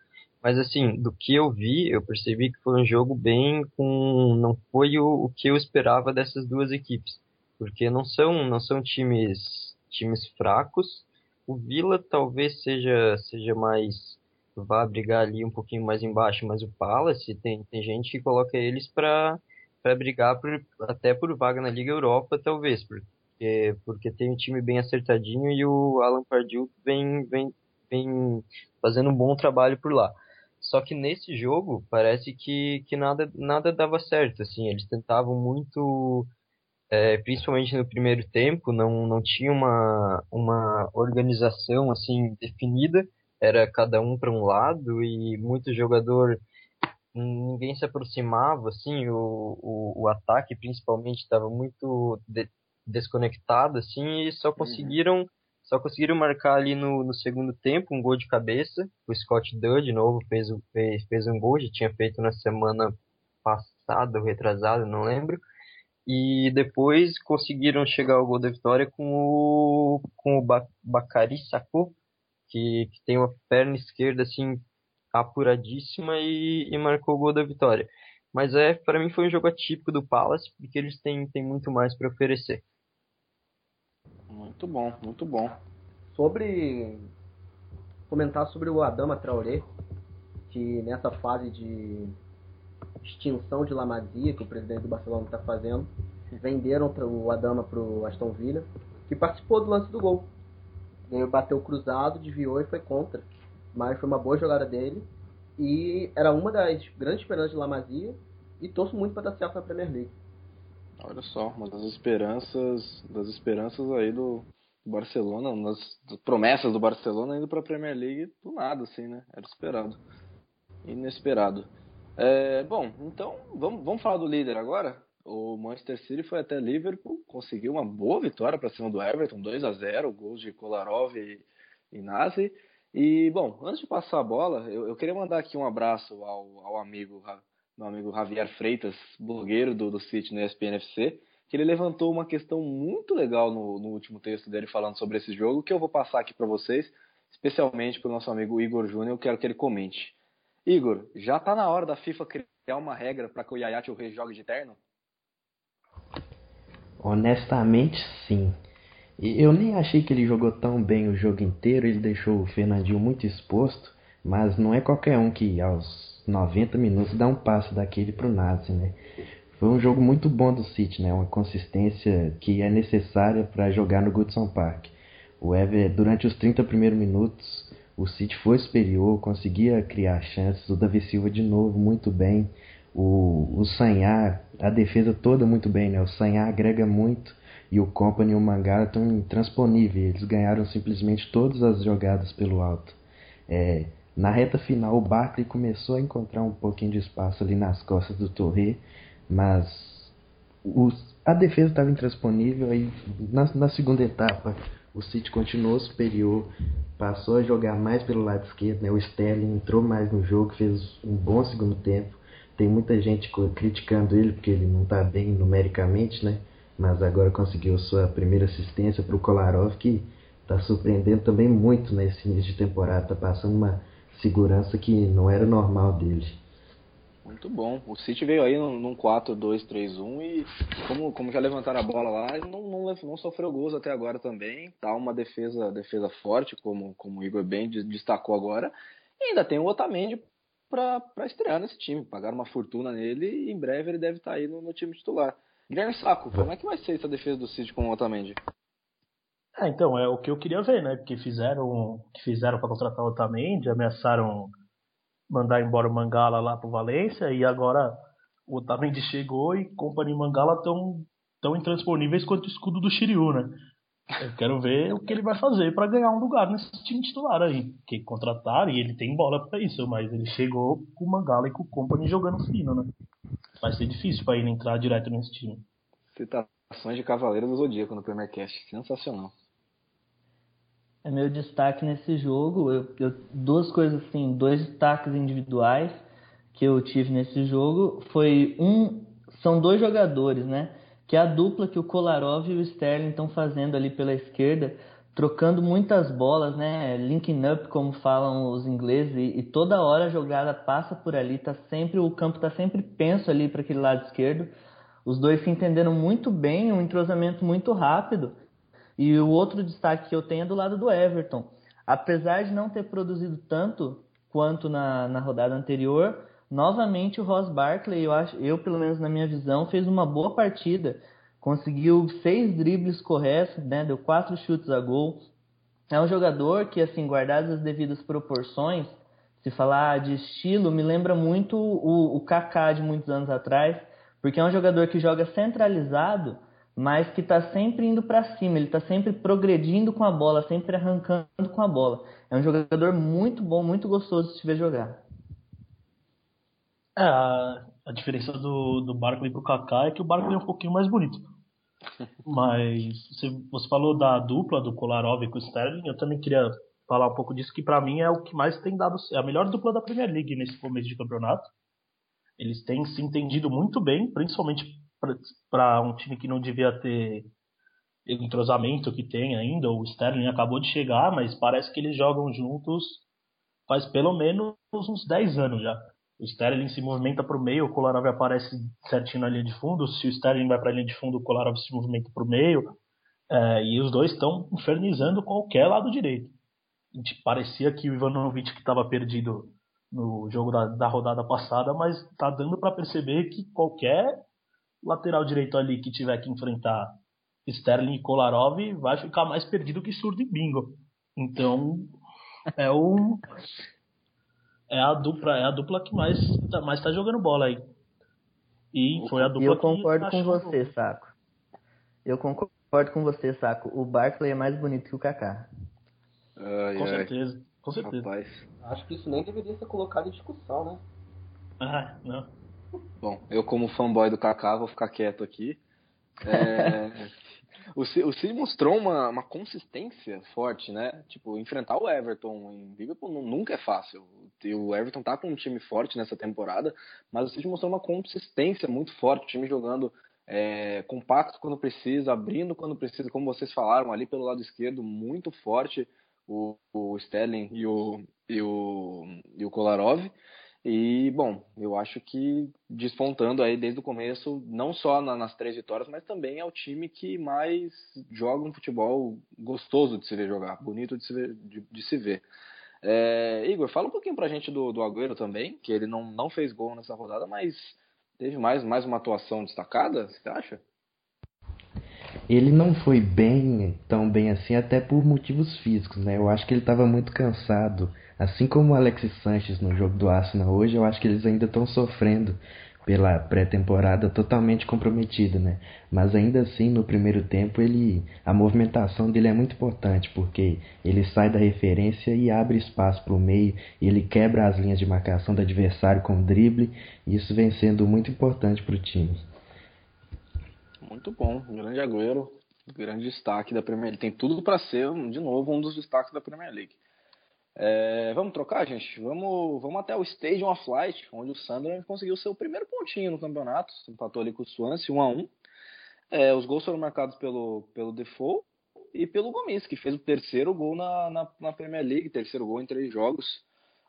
Mas assim, do que eu vi, eu percebi que foi um jogo bem com. não foi o, o que eu esperava dessas duas equipes porque não são não são times times fracos. O Vila talvez seja seja mais vá brigar ali um pouquinho mais embaixo, mas o Palace tem tem gente que coloca eles para brigar por, até por vaga na Liga Europa, talvez, porque porque tem um time bem acertadinho e o Alan Pardew vem vem vem fazendo um bom trabalho por lá. Só que nesse jogo parece que, que nada, nada dava certo, assim, eles tentavam muito é, principalmente no primeiro tempo, não, não tinha uma, uma organização assim definida, era cada um para um lado e muito jogador ninguém se aproximava, assim, o, o, o ataque principalmente estava muito de, desconectado, assim, e só uhum. conseguiram. Só conseguiram marcar ali no, no segundo tempo um gol de cabeça, o Scott Dunn de novo fez, fez, fez um gol, já tinha feito na semana passada ou retrasada, não lembro, e depois conseguiram chegar ao gol da vitória com o, com o Bakari Sacco, que, que tem uma perna esquerda assim apuradíssima e, e marcou o gol da vitória. Mas é, para mim foi um jogo atípico do Palace, porque eles têm, têm muito mais para oferecer. Muito bom, muito bom. Sobre comentar sobre o Adama Traoré, que nessa fase de extinção de La Masia, que o presidente do Barcelona está fazendo. Venderam o Adama para o Aston Villa, que participou do lance do gol. Ele bateu cruzado, desviou e foi contra. Mas foi uma boa jogada dele. E era uma das grandes esperanças de La Masia. E torço muito para dar certo na Premier League. Olha só, uma das esperanças, das esperanças aí do, Barcelona, uma das promessas do Barcelona indo para a Premier League do nada, assim, né? Era esperado. Inesperado. É, bom, então vamos, vamos falar do líder agora. O Manchester City foi até Liverpool, conseguiu uma boa vitória para cima do Everton, 2 a 0 gols de Kolarov e, e Nazi. E, bom, antes de passar a bola, eu, eu queria mandar aqui um abraço ao, ao amigo, meu amigo Javier Freitas, blogueiro do, do City no ESPNFC, que ele levantou uma questão muito legal no, no último texto dele falando sobre esse jogo, que eu vou passar aqui para vocês, especialmente para o nosso amigo Igor Júnior, eu quero que ele comente. Igor, já está na hora da FIFA criar uma regra para que o Yaya Touré jogue de terno? Honestamente, sim. Eu nem achei que ele jogou tão bem o jogo inteiro, ele deixou o Fernandinho muito exposto, mas não é qualquer um que aos 90 minutos dá um passo daquele pro Nazi, né? Foi um jogo muito bom do City, né? Uma consistência que é necessária para jogar no Goodson Park. O Ever, durante os 30 primeiros minutos, o City foi superior, conseguia criar chances. O Davi Silva de novo muito bem. O, o Sanhar, a defesa toda muito bem, né? O Sanhar agrega muito e o Company e o Mangala estão intransponíveis. Eles ganharam simplesmente todas as jogadas pelo alto. É, na reta final, o Barkley começou a encontrar um pouquinho de espaço ali nas costas do Torre mas os, a defesa estava intransponível. Aí na, na, segunda etapa, o City continuou superior, passou a jogar mais pelo lado esquerdo. Né? O Sterling entrou mais no jogo, fez um bom segundo tempo. Tem muita gente criticando ele porque ele não está bem numericamente, né? mas agora conseguiu sua primeira assistência para o Kolarov, que está surpreendendo também muito nesse início de temporada. Está passando uma segurança que não era normal dele. Muito bom. O City veio aí num, num 4-2-3-1 e, como, como já levantaram a bola lá, não, não, não, sofreu gols até agora também. Tá uma defesa, defesa forte, como, como o Igor bem destacou agora. E ainda tem o Otamendi para estrear nesse time. Pagaram uma fortuna nele e em breve ele deve estar tá aí no, no, time titular. Guilherme Saco, como é que vai ser essa defesa do City com o Otamendi? É, então, é o que eu queria ver, né? Porque fizeram que fizeram para contratar o Otamendi, ameaçaram mandar embora o Mangala lá pro Valência e agora o Otamendi chegou e Company e Mangala estão tão intransponíveis quanto o escudo do Shiryu, né? Eu quero ver o que ele vai fazer para ganhar um lugar nesse time titular aí. Que contratar e ele tem bola para isso, mas ele chegou com o Mangala e com o Company jogando fino, né? Vai ser difícil para ele entrar direto nesse time. Citações de Cavaleiro do Zodíaco no Premier Cast. Sensacional é meu destaque nesse jogo. Eu, eu, duas coisas assim, dois destaques individuais que eu tive nesse jogo foi um, são dois jogadores, né? Que é a dupla que o Kolarov e o Sterling estão fazendo ali pela esquerda, trocando muitas bolas, né? Linking up, como falam os ingleses, e, e toda hora a jogada passa por ali, tá sempre o campo tá sempre penso ali para aquele lado esquerdo. Os dois se entenderam muito bem, um entrosamento muito rápido. E o outro destaque que eu tenho é do lado do Everton. Apesar de não ter produzido tanto quanto na, na rodada anterior, novamente o Ross Barkley, eu, acho, eu pelo menos na minha visão, fez uma boa partida. Conseguiu seis dribles corretos, né, deu quatro chutes a gol. É um jogador que, assim, guardadas as devidas proporções, se falar de estilo, me lembra muito o, o Kaká de muitos anos atrás, porque é um jogador que joga centralizado, mas que está sempre indo para cima, ele está sempre progredindo com a bola, sempre arrancando com a bola. É um jogador muito bom, muito gostoso de se ver jogar. É, a, diferença do, do Barkley pro Kaká é que o Barkley é um pouquinho mais bonito. Mas você, você falou da dupla do Kolarov com o Sterling, eu também queria falar um pouco disso, que para mim é o que mais tem dado, é a melhor dupla da Premier League nesse começo de campeonato. Eles têm se entendido muito bem, principalmente para um time que não devia ter entrosamento que tem ainda. O Sterling acabou de chegar, mas parece que eles jogam juntos faz pelo menos uns 10 anos já. O Sterling se movimenta para o meio, o Kolarov aparece certinho na linha de fundo. Se o Sterling vai para a linha de fundo, o Kolarov se movimenta para o meio. É, e os dois estão infernizando qualquer lado direito. Parecia que o Ivanovic que estava perdido no jogo da, da rodada passada, mas está dando para perceber que qualquer lateral direito ali que tiver que enfrentar Sterling e Kolarov vai ficar mais perdido que surdo e bingo. Então, é o é a dupla, é a dupla que mais tá, mais tá jogando bola aí. E foi a dupla Eu concordo com você, Saco. Eu concordo concordo com você, Saco. O Barkley é mais bonito que o Kaká. Ai, Com ai, certeza, com certeza. rapaz. Acho que isso nem deveria ser colocado em discussão, né? Ah, não. Bom, eu como fanboy do Kaká vou ficar quieto aqui. É, o, o City mostrou uma, uma consistência forte, né? Tipo, enfrentar o Everton em Liverpool nu- nunca é fácil. E O Everton tá com um time forte nessa temporada, mas o City mostrou uma consistência muito forte, o time jogando é, compacto quando precisa, abrindo quando precisa, como vocês falaram, ali pelo lado esquerdo, muito forte o, o Sterling e o, e o, e o Kolarov. E, bom, eu acho que despontando aí desde o começo, não só na- nas três vitórias, mas também é o time que mais joga um futebol gostoso de se ver jogar, bonito de se ver. De, de se ver. É, Igor, fala um pouquinho pra gente do, do Agüero também, que ele não, não fez gol nessa rodada, mas teve mais, mais uma atuação destacada, você acha? Ele não foi bem, tão bem assim, até por motivos físicos, né? Eu acho que ele estava muito cansado. Assim como o Alexis Sanches no jogo do Arsenal hoje, eu acho que eles ainda estão sofrendo pela pré-temporada totalmente comprometida, né? Mas ainda assim, no primeiro tempo, ele a movimentação dele é muito importante, porque ele sai da referência e abre espaço para o meio, ele quebra as linhas de marcação do adversário com drible, e isso vem sendo muito importante para o time. Muito bom, grande Agüero, grande destaque da Premier League. Tem tudo para ser, de novo, um dos destaques da Premier League. É, vamos trocar, gente? Vamos, vamos até o Stadium of Light, onde o Sunderland conseguiu seu primeiro pontinho no campeonato. Empatou ali com o Swansea, 1 a 1 é, Os gols foram marcados pelo, pelo Defoe e pelo Gomes, que fez o terceiro gol na, na, na Premier League, terceiro gol em três jogos.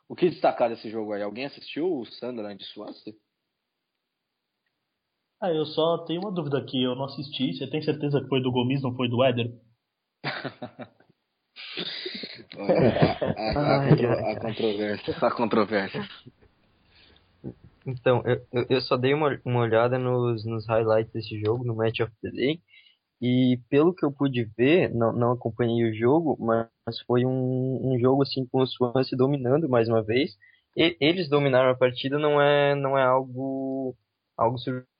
O que destacar desse jogo aí? Alguém assistiu o Sunderland de Swansea? Ah, eu só tenho uma dúvida aqui, eu não assisti. Você tem certeza que foi do Gomes, não foi do Éder? a, a, a, contro- a controvérsia. A controvérsia. Então, eu, eu- eu só dei uma, uma olhada nos, nos highlights desse jogo, no Match of the Day, e pelo que eu pude ver, não, não acompanhei o jogo, mas foi um, um jogo assim com o Swansea dominando mais uma vez. E, eles dominaram a partida não é, não é algo, algo surpreendente,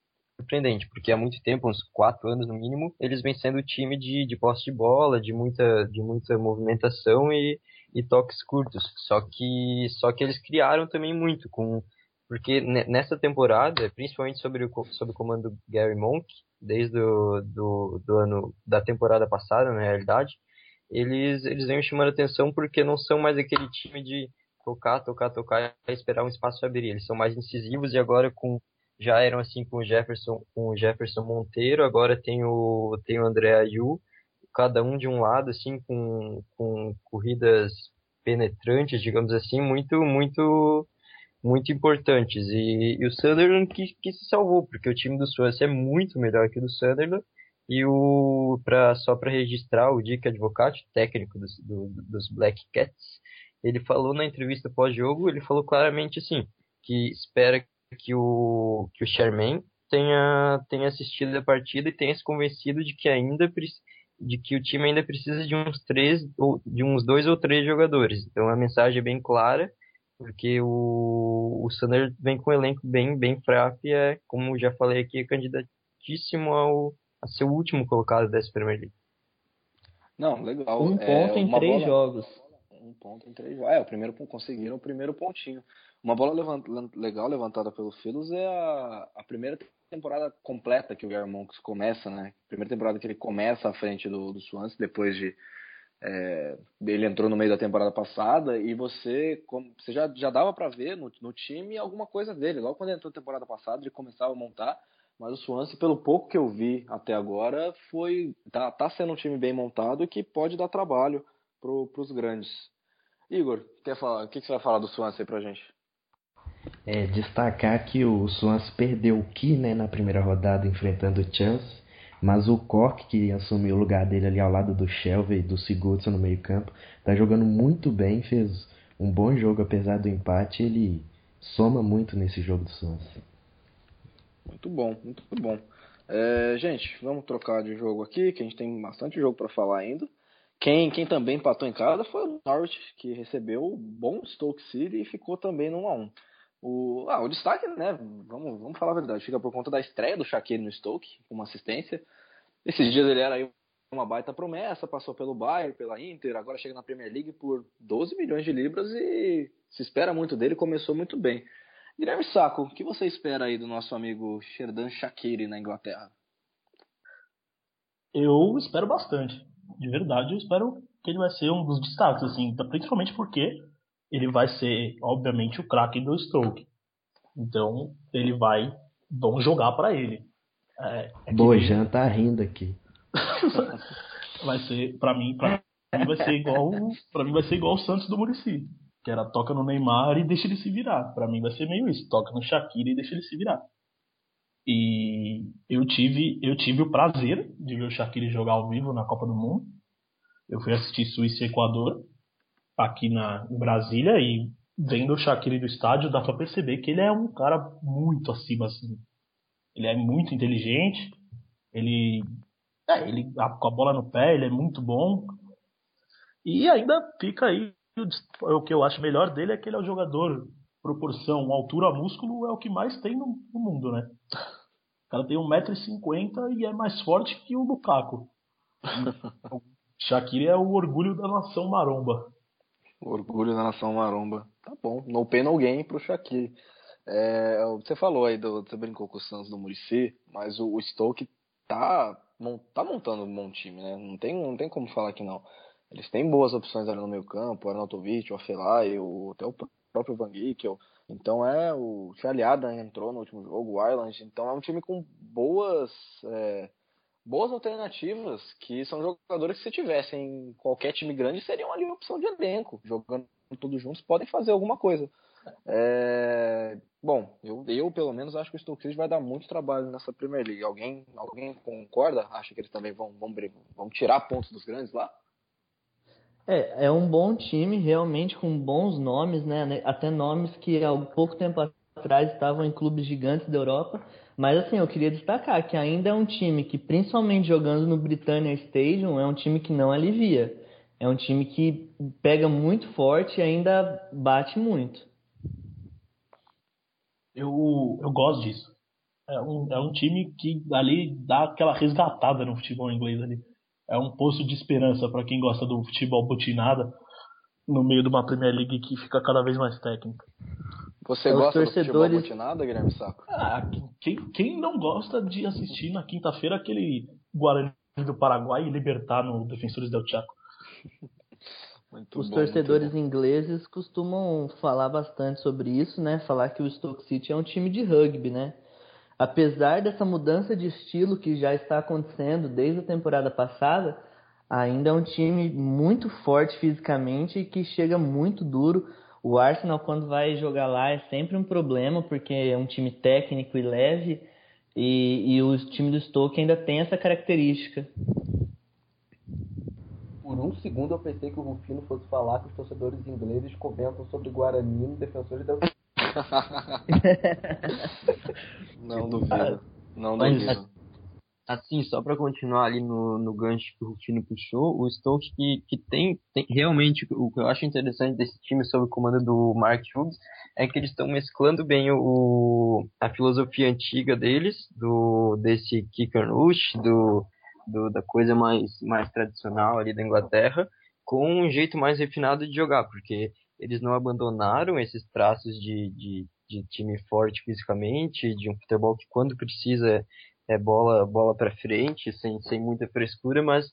porque há muito tempo, uns quatro anos no mínimo, eles vêm sendo time de, de posse de bola, de muita, de muita movimentação e, e toques curtos. Só que, só que eles criaram também muito com porque ne- nessa temporada, principalmente sobre o, co- sob o comando do Gary Monk, desde o do, do ano da temporada passada, na realidade, eles eles vêm chamando atenção porque não são mais aquele time de tocar, tocar, tocar e esperar um espaço abrir. Eles são mais incisivos e agora com já eram assim com o Jefferson, com o Jefferson Monteiro, agora tem o tem o André Ayew, cada um de um lado assim com com corridas penetrantes, digamos assim, muito muito muito importantes. E, e o Sunderland que, que se salvou, porque o time do Swansea é muito melhor que o do Sunderland. E o pra, só para registrar, o Dick Advocati, técnico dos, do, dos Black Cats, ele falou na entrevista pós-jogo, ele falou claramente assim, que espera que o, que o Sherman tenha, tenha assistido a partida e tenha se convencido de que ainda de que o time ainda precisa de uns três ou de uns dois ou três jogadores. Então a mensagem é bem clara porque o, o Sunderland vem com um elenco bem, bem fraco e é, como já falei aqui, é candidatíssimo ao, a ser o último colocado dessa Premier League. Não, legal. Um É, ponto em uma três bola- jogos. Um ponto em três jogos. É, o primeiro conseguiram o primeiro pontinho. Uma bola levan- lan- legal levantada pelo Philos é a, a primeira temporada completa que o Gary Monks começa, né? Primeira temporada que ele começa à frente do, do Swansea, depois de é, ele entrou no meio da temporada passada e você, você já, já dava pra ver no, no time alguma coisa dele. Logo quando ele entrou na temporada passada, ele começava a montar, mas o Swansea, pelo pouco que eu vi até agora, foi tá, tá sendo um time bem montado que pode dar trabalho pro, pros grandes. Igor, quer falar, o que, que você vai falar do Swansea aí pra gente? É, destacar que o Swans perdeu o Ki né, na primeira rodada enfrentando o Chelsea, mas o Cork, que assumiu o lugar dele ali ao lado do Shelby e do Sigurdsson no meio campo, tá jogando muito bem, fez um bom jogo apesar do empate, ele soma muito nesse jogo do Swans. Muito bom, muito bom. É, gente, vamos trocar de jogo aqui, que a gente tem bastante jogo para falar ainda. Quem, quem também empatou em casa foi o Norwich, que recebeu o bom Stoke City e ficou também no 1x1. O, ah, o destaque, né? Vamos, vamos falar a verdade, fica por conta da estreia do Shaqiri no Stoke, uma assistência. Esses dias ele era aí uma baita promessa, passou pelo Bayern, pela Inter, agora chega na Premier League por 12 milhões de libras e se espera muito dele, começou muito bem. Guilherme Saco, o que você espera aí do nosso amigo Sherdan Shaqiri na Inglaterra? Eu espero bastante. De verdade, eu espero que ele vai ser um dos destaques, assim, principalmente porque ele vai ser, obviamente, o craque do Stoke. Então, ele vai. Vão jogar para ele. É, é Bojan tá rindo aqui. vai ser, para mim, pra mim vai ser igual, para mim vai ser igual o Santos do Murici, que era toca no Neymar e deixa ele se virar. Para mim vai ser meio isso, toca no Shakira e deixa ele se virar. E eu tive, eu tive o prazer de ver o Shaqiri jogar ao vivo na Copa do Mundo. Eu fui assistir Suíça e Equador aqui na, em Brasília e vendo o Shaqiri do estádio dá para perceber que ele é um cara muito acima assim. Ele é muito inteligente, ele é, ele com a bola no pé, ele é muito bom. E ainda fica aí o que eu acho melhor dele é que ele é o jogador proporção altura músculo é o que mais tem no, no mundo, né? O cara tem 1,50m e é mais forte que o Lukaku. Shaqiri é o orgulho da nação maromba. Orgulho da nação maromba. Tá bom. No pain, no gain pro Shaqiri. É, você falou aí, do, você brincou com o Santos do Murici, mas o, o Stoke tá, tá montando um bom time, né? Não tem, não tem como falar que não. Eles têm boas opções ali no meio campo, o Arnautovic, o Afelai, o, até o próprio Van Giekel. Então é o Charlie Adam entrou no último jogo, o Island. Então é um time com boas é, boas alternativas que são jogadores que se tivessem em qualquer time grande seriam ali opção de elenco, jogando todos juntos podem fazer alguma coisa. É, bom, eu, eu pelo menos acho que o Stoke City vai dar muito trabalho nessa Premier League. Alguém, alguém concorda? Acha que eles também vão, vão, vão tirar pontos dos grandes lá? É, é um bom time, realmente, com bons nomes, né? Até nomes que há pouco tempo atrás estavam em clubes gigantes da Europa. Mas assim, eu queria destacar que ainda é um time que, principalmente jogando no Britannia Stadium, é um time que não alivia. É um time que pega muito forte e ainda bate muito. Eu, eu gosto disso. É um, é um time que ali dá aquela resgatada no futebol inglês ali é um poço de esperança para quem gosta do futebol butinada no meio de uma Premier League que fica cada vez mais técnica. Você é, gosta torcedores... do futebol Guilherme Saco? Ah, quem, quem não gosta de assistir na quinta-feira aquele Guarani do Paraguai e Libertar no Defensores del Chaco? Muito Os bom, torcedores ingleses costumam falar bastante sobre isso, né? Falar que o Stoke City é um time de rugby, né? apesar dessa mudança de estilo que já está acontecendo desde a temporada passada, ainda é um time muito forte fisicamente e que chega muito duro. O Arsenal, quando vai jogar lá, é sempre um problema, porque é um time técnico e leve, e, e o time do Stoke ainda tem essa característica. Por um segundo eu pensei que o Rufino fosse falar que os torcedores ingleses comentam sobre Guarani no Defensores da não duvido. Não duvido. Assim, só para continuar ali no, no gancho que o Rufino puxou, o Stoke que, que tem, tem realmente o que eu acho interessante desse time sob o comando do Mark Hughes é que eles estão mesclando bem o, a filosofia antiga deles, do desse kick and rush, do, do, da coisa mais, mais tradicional ali da Inglaterra, com um jeito mais refinado de jogar, porque eles não abandonaram esses traços de, de, de time forte fisicamente, de um futebol que quando precisa é bola bola para frente, sem, sem muita frescura, mas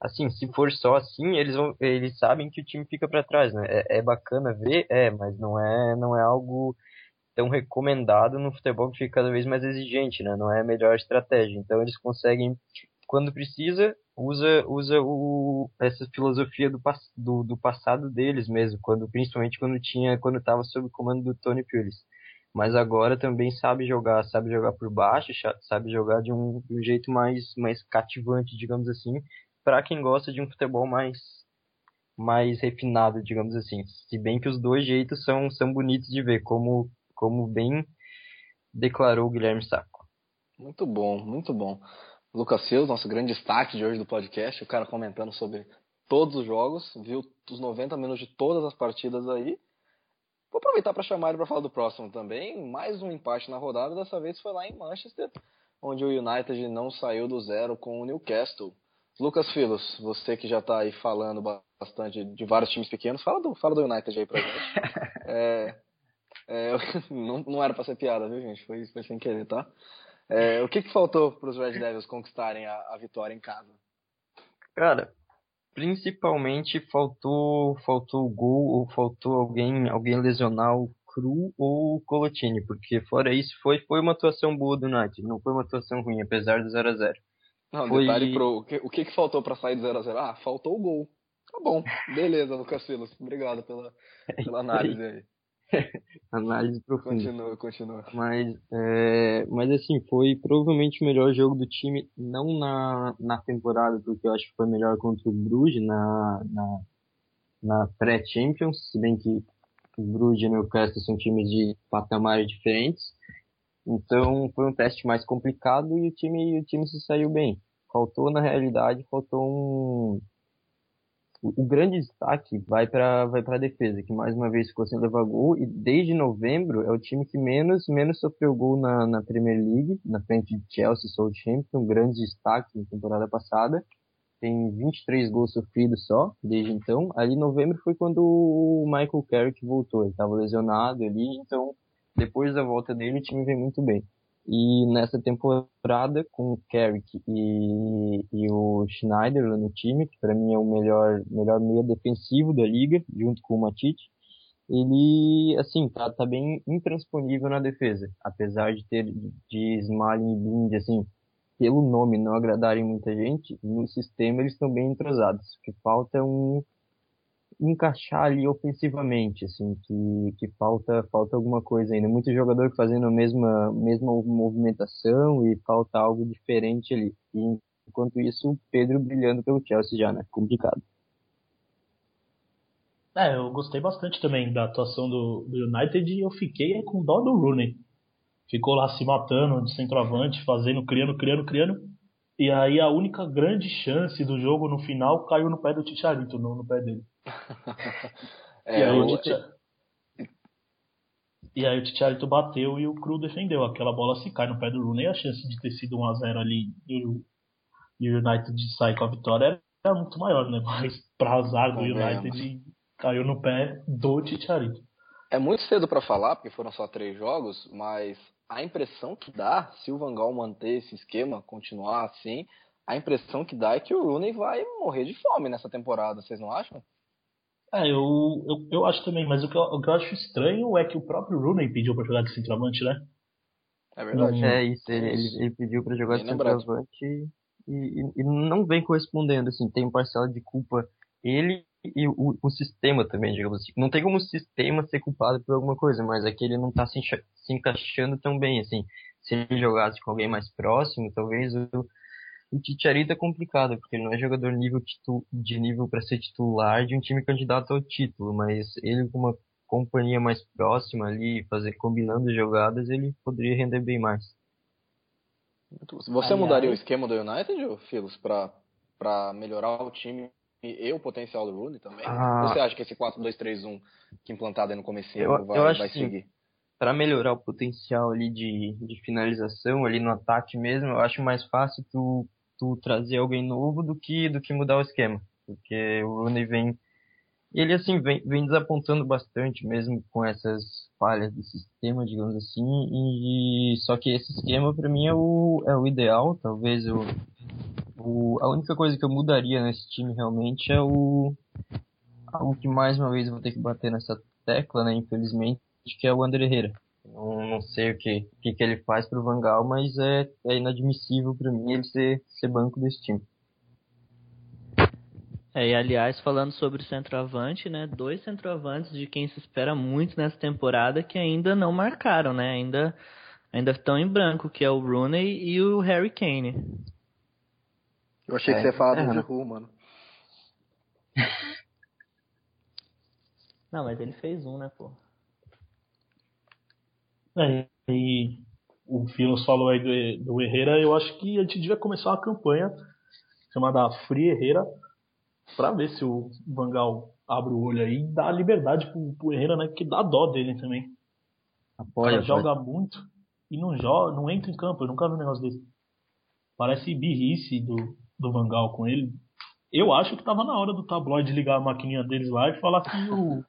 assim, se for só assim, eles vão, eles sabem que o time fica para trás, né? É, é, bacana ver, é, mas não é não é algo tão recomendado no futebol que fica cada vez mais exigente, né? Não é a melhor estratégia. Então eles conseguem quando precisa usa usa o, essa filosofia do, do, do, passado deles mesmo, quando principalmente quando tinha quando estava sob o comando do Tony Pulis. Mas agora também sabe jogar, sabe jogar por baixo, sabe jogar de um, de um jeito mais mais cativante, digamos assim, para quem gosta de um futebol mais mais refinado, digamos assim. Se bem que os dois jeitos são são bonitos de ver, como como bem declarou o Guilherme Saco. Muito bom, muito bom. Lucas Seus, nosso grande destaque de hoje do podcast, o cara comentando sobre todos os jogos, viu os 90 minutos de todas as partidas aí. Vou aproveitar para chamar ele para falar do próximo também. Mais um empate na rodada, dessa vez foi lá em Manchester, onde o United não saiu do zero com o Newcastle. Lucas Filos, você que já está aí falando bastante de vários times pequenos, fala do, fala do United aí pra gente. é, é, não, não era pra ser piada, viu, gente? Foi, foi sem querer, tá? É, o que, que faltou para os Red Devils conquistarem a, a, vitória em casa? Cara, principalmente faltou faltou gol ou faltou alguém alguém lesionar o Cru ou o Colotini, porque fora isso foi foi uma atuação boa do United, não foi uma atuação ruim, apesar do 0 a 0 não, Foi... detalhe pro. O que, o que, que faltou para sair do 0x0? Ah, faltou o gol. Tá bom, beleza, Lucas Silas. Obrigado pela, pela análise aí. análise profunda. Continua, continua. Mas, é, mas assim, foi provavelmente o melhor jogo do time, não na, na temporada, porque eu acho que foi melhor contra o Bruges na, na, na pré-Champions, se bem que o Bruges e o Newcastle são times de patamares diferentes. Então foi um teste mais complicado e o time, o time se saiu bem. Faltou, na realidade, faltou um. O, grande destaque vai para vai a defesa, que mais uma vez ficou sem levar gol, e desde novembro é o time que menos, menos sofreu gol na, na Premier League, na frente de Chelsea e Southampton, grande destaque na temporada passada. Tem 23 gols sofridos só, desde então. Ali em novembro foi quando o Michael Carrick voltou, ele estava lesionado ali, então depois da volta dele, o time vem muito bem. E nessa temporada, com o Carrick e, e o Schneider lá no time, que para mim é o melhor, melhor meia defensivo da liga, junto com o Matite, ele, assim, tá, tá bem intransponível na defesa. Apesar de ter de Smalling e Blind, assim, pelo nome não agradarem muita gente, no sistema eles estão bem entrosados. O que falta é um, encaixar ali ofensivamente, assim, que, que falta, falta alguma coisa ainda. Muito jogador fazendo a mesma, mesma movimentação e falta algo diferente ali. E, enquanto isso, o Pedro brilhando pelo Chelsea já, né? Complicado. É, eu gostei bastante também da atuação do, do United e eu fiquei com dó do Rooney. Ficou lá se matando de centroavante, fazendo, criando, criando, criando. E aí a única grande chance do jogo no final caiu no pé do Ticharito, no, no pé dele. é, e, aí o Tia... e aí o Ticharito bateu e o Cru defendeu. Aquela bola se cai no pé do Rooney, a chance de ter sido 1x0 ali e o, e o United sair com a vitória era muito maior, né? Mas pra azar do United caiu no pé do Ticharito. É muito cedo para falar, porque foram só três jogos, mas a impressão que dá, se o Van Gaal manter esse esquema, continuar assim, a impressão que dá é que o Rooney vai morrer de fome nessa temporada, vocês não acham? É, eu, eu, eu acho também, mas o que eu, o que eu acho estranho é que o próprio Rooney pediu pra jogar de centroavante, né? É verdade. é isso, ele, ele, ele pediu pra jogar de centroavante e, e, e, não vem correspondendo, assim, tem parcela de culpa ele e o, o, sistema também, digamos assim. Não tem como o sistema ser culpado por alguma coisa, mas é que ele não tá se, se encaixando tão bem, assim. Se ele jogasse com alguém mais próximo, talvez o, o Ticharito é complicado, porque ele não é jogador nível titu, de nível para ser titular de um time candidato ao título, mas ele com uma companhia mais próxima ali, fazer combinando jogadas, ele poderia render bem mais. Você mudaria o esquema do United, Filos, para melhorar o time e o potencial do Rooney também? Ah, você acha que esse 4-2-3-1 que implantado aí no começo vai, eu vai seguir? Para melhorar o potencial ali de, de finalização ali no ataque mesmo, eu acho mais fácil tu tu trazer alguém novo do que do que mudar o esquema, porque o Rooney vem ele assim vem, vem desapontando bastante mesmo com essas falhas do sistema, digamos assim, e só que esse esquema para mim é o, é o ideal, talvez o, o a única coisa que eu mudaria nesse time realmente é o algo que mais uma vez eu vou ter que bater nessa tecla, né, infelizmente, que é o André Herrera. Não, não sei o que, que, que ele faz pro Vangal, mas é, é inadmissível para mim ele ser, ser banco desse time. É, e aliás, falando sobre o centroavante, né? Dois centroavantes de quem se espera muito nessa temporada que ainda não marcaram, né? Ainda, ainda estão em branco, que é o Rooney e o Harry Kane. Eu achei é, que você ia falar é, do Giroud, mano. Não, mas ele fez um, né, pô? É, e o Filos falou aí do, do Herrera, eu acho que a gente devia começar uma campanha chamada Free Herrera para ver se o Vangal abre o olho aí e dá liberdade pro, pro Herrera, né? Que dá dó dele também. Apoia, Ele joga muito e não joga, não entra em campo, eu nunca vi um negócio desse. Parece birrice do, do Vangal com ele. Eu acho que tava na hora do tabloide ligar a maquininha deles lá e falar que o,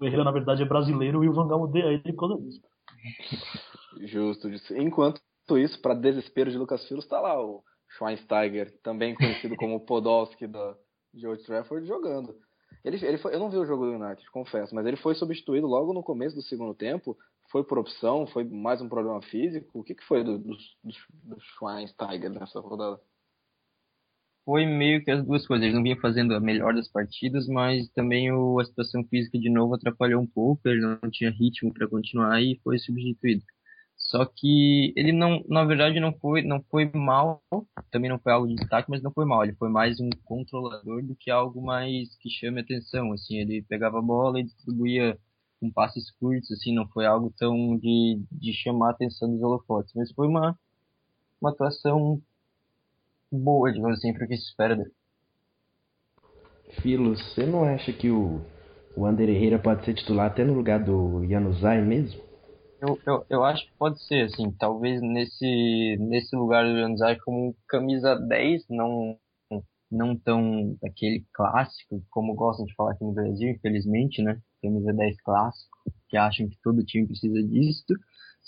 o Herrera, na verdade, é brasileiro e o Vangal odeia ele por causa disso. Justo, justo. Enquanto isso, para desespero de Lucas Filos, tá lá o Schweinsteiger, também conhecido como Podolski da, de Old Trafford, jogando. Ele, ele foi, eu não vi o jogo do United, confesso, mas ele foi substituído logo no começo do segundo tempo. Foi por opção? Foi mais um problema físico? O que, que foi do, do, do Schweinsteiger nessa rodada? Foi meio que as duas coisas. Ele não vinha fazendo a melhor das partidas, mas também o, a situação física de novo atrapalhou um pouco. Ele não tinha ritmo para continuar e foi substituído. Só que ele não, na verdade, não foi, não foi mal, também não foi algo de destaque, mas não foi mal. Ele foi mais um controlador do que algo mais que chame atenção. Assim, ele pegava a bola e distribuía com passes curtos, assim, não foi algo tão de, de chamar a atenção dos holofotes. Mas foi uma, uma atuação boa, digamos assim, para o que se espera dele. Filo, você não acha que o, o Ander Herrera pode ser titular até no lugar do Januzaj mesmo? Eu, eu, eu acho que pode ser, assim, talvez nesse, nesse lugar do Januzaj como camisa 10, não, não tão aquele clássico, como gostam de falar aqui no Brasil, infelizmente, né? Camisa 10 clássico, que acham que todo time precisa disso.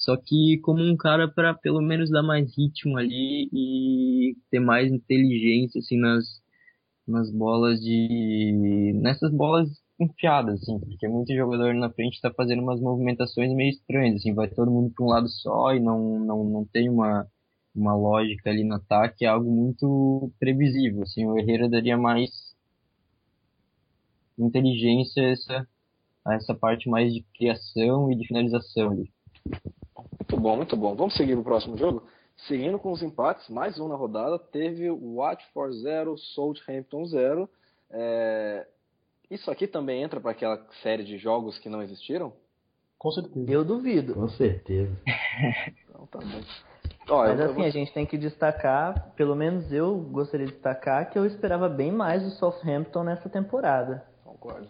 Só que como um cara para pelo menos dar mais ritmo ali e ter mais inteligência assim nas nas bolas de nessas bolas enfiadas, assim, porque muito jogador na frente está fazendo umas movimentações meio estranhas, assim, vai todo mundo para um lado só e não, não, não tem uma, uma lógica ali no ataque, é algo muito previsível, assim, o Herrera daria mais inteligência a essa, a essa parte mais de criação e de finalização ali. Muito bom, muito bom. Vamos seguir o próximo jogo? Seguindo com os empates, mais um na rodada, teve Watford 0, Southampton 0. É, isso aqui também entra para aquela série de jogos que não existiram? Com certeza. Eu duvido. Com certeza. então tá bom. Ó, Mas assim, vou... a gente tem que destacar, pelo menos eu gostaria de destacar, que eu esperava bem mais do Southampton nessa temporada. Concordo.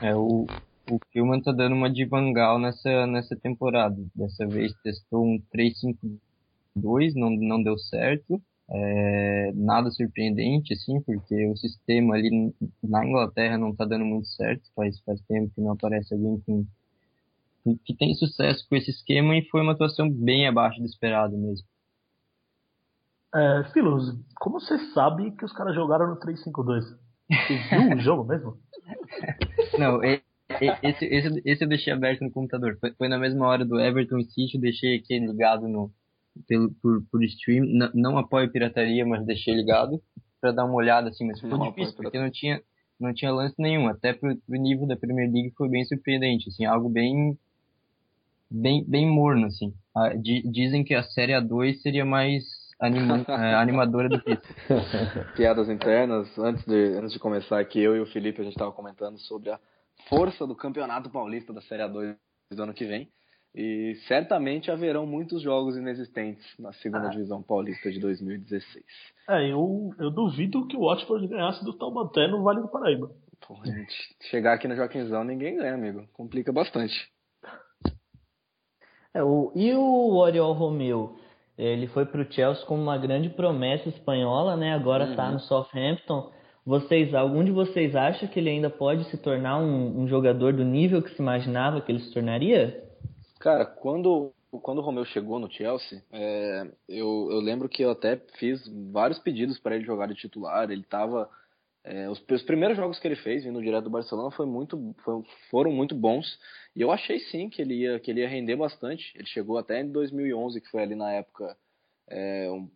É, o, o Kilman tá dando uma de Vangal nessa, nessa temporada. Dessa vez testou um 3-5-2, não, não deu certo. É, nada surpreendente, assim, porque o sistema ali na Inglaterra não está dando muito certo, faz, faz tempo que não aparece alguém com, que tem sucesso com esse esquema e foi uma atuação bem abaixo do esperado mesmo. É, Filos, como você sabe que os caras jogaram no 3-5-2? Você viu o jogo mesmo? Não, esse, esse, esse eu deixei aberto no computador. Foi, foi na mesma hora do Everton City, eu deixei aqui ligado no, pelo, por, por stream. N não apoio pirataria, mas deixei ligado para dar uma olhada assim, mas foi não difícil, porque não tinha, não tinha lance nenhum. Até pro, pro nível da Premier League foi bem surpreendente, assim, algo bem bem, bem morno, assim. Ah, dizem que a série A2 seria mais anima, é, animadora do que isso. Piadas internas. Antes de, antes de começar aqui, eu e o Felipe, a gente estava comentando sobre a força do Campeonato Paulista da Série A2 do ano que vem. E certamente haverão muitos jogos inexistentes na segunda ah. divisão paulista de 2016. É, eu, eu duvido que o Watford ganhasse do Taubaté no Vale do Paraíba. Pô, gente, chegar aqui no Joaquimzão ninguém ganha, amigo. Complica bastante. É, o, e o Oriol Romeu? Ele foi para o Chelsea como uma grande promessa espanhola, né? Agora está uhum. no Southampton. Vocês, algum de vocês acha que ele ainda pode se tornar um, um jogador do nível que se imaginava que ele se tornaria? Cara, quando, quando o Romeu chegou no Chelsea, é, eu, eu lembro que eu até fiz vários pedidos para ele jogar de titular. Ele estava é, os, os, primeiros jogos que ele fez, vindo direto do Barcelona, foi muito, foi, foram muito bons. E eu achei sim que ele, ia, que ele ia render bastante. Ele chegou até em 2011, que foi ali na época. É, um,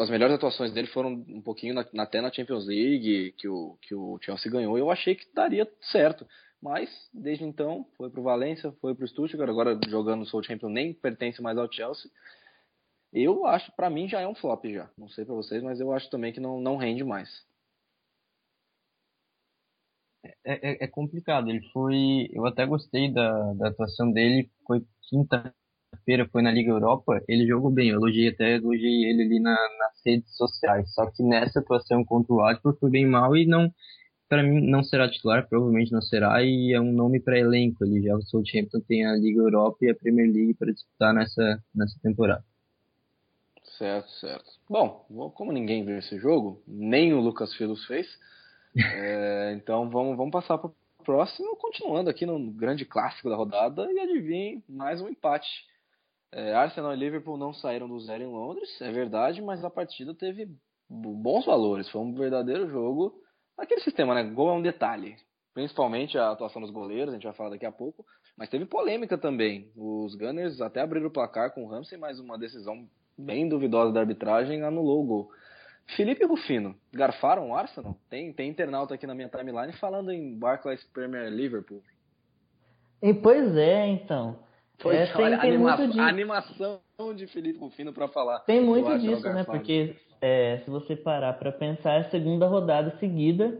as melhores atuações dele foram um pouquinho na, até na Champions League, que o, que o Chelsea ganhou. Eu achei que daria certo. Mas, desde então, foi para o Valência, foi para o Stuttgart, agora jogando no Southampton nem pertence mais ao Chelsea. Eu acho, para mim, já é um flop já. Não sei para vocês, mas eu acho também que não, não rende mais. É, é, é, complicado. Ele foi. Eu até gostei da, da atuação dele. Foi quinta-feira, foi na Liga Europa. Ele jogou bem. Eu elogiei até elogiei ele ali na, nas redes sociais. Só que nessa atuação contra o Watford foi bem mal e não para mim não será titular, provavelmente não será, e é um nome para elenco. Ele já o Southampton tem a Liga Europa e a Premier League para disputar nessa, nessa temporada. Certo, certo. Bom, como ninguém viu esse jogo, nem o Lucas Filos fez, é, então vamos, vamos passar para o próximo, continuando aqui no grande clássico da rodada, e adivinhe, mais um empate. É, Arsenal e Liverpool não saíram do zero em Londres, é verdade, mas a partida teve bons valores, foi um verdadeiro jogo. Aquele sistema, né? Gol é um detalhe, principalmente a atuação dos goleiros, a gente vai falar daqui a pouco, mas teve polêmica também. Os Gunners até abriram o placar com o Ramsey, mas uma decisão bem duvidosa da arbitragem, anulou o gol. Felipe Rufino, garfaram o Arsenal? Tem, tem internauta aqui na minha timeline falando em Barclays Premier Liverpool. E, pois é, então. Pois é, tem, olha, tem anima muito disso. a animação de Felipe Rufino para falar. Tem muito Arsenal disso, né? Porque é, se você parar para pensar, é a segunda rodada seguida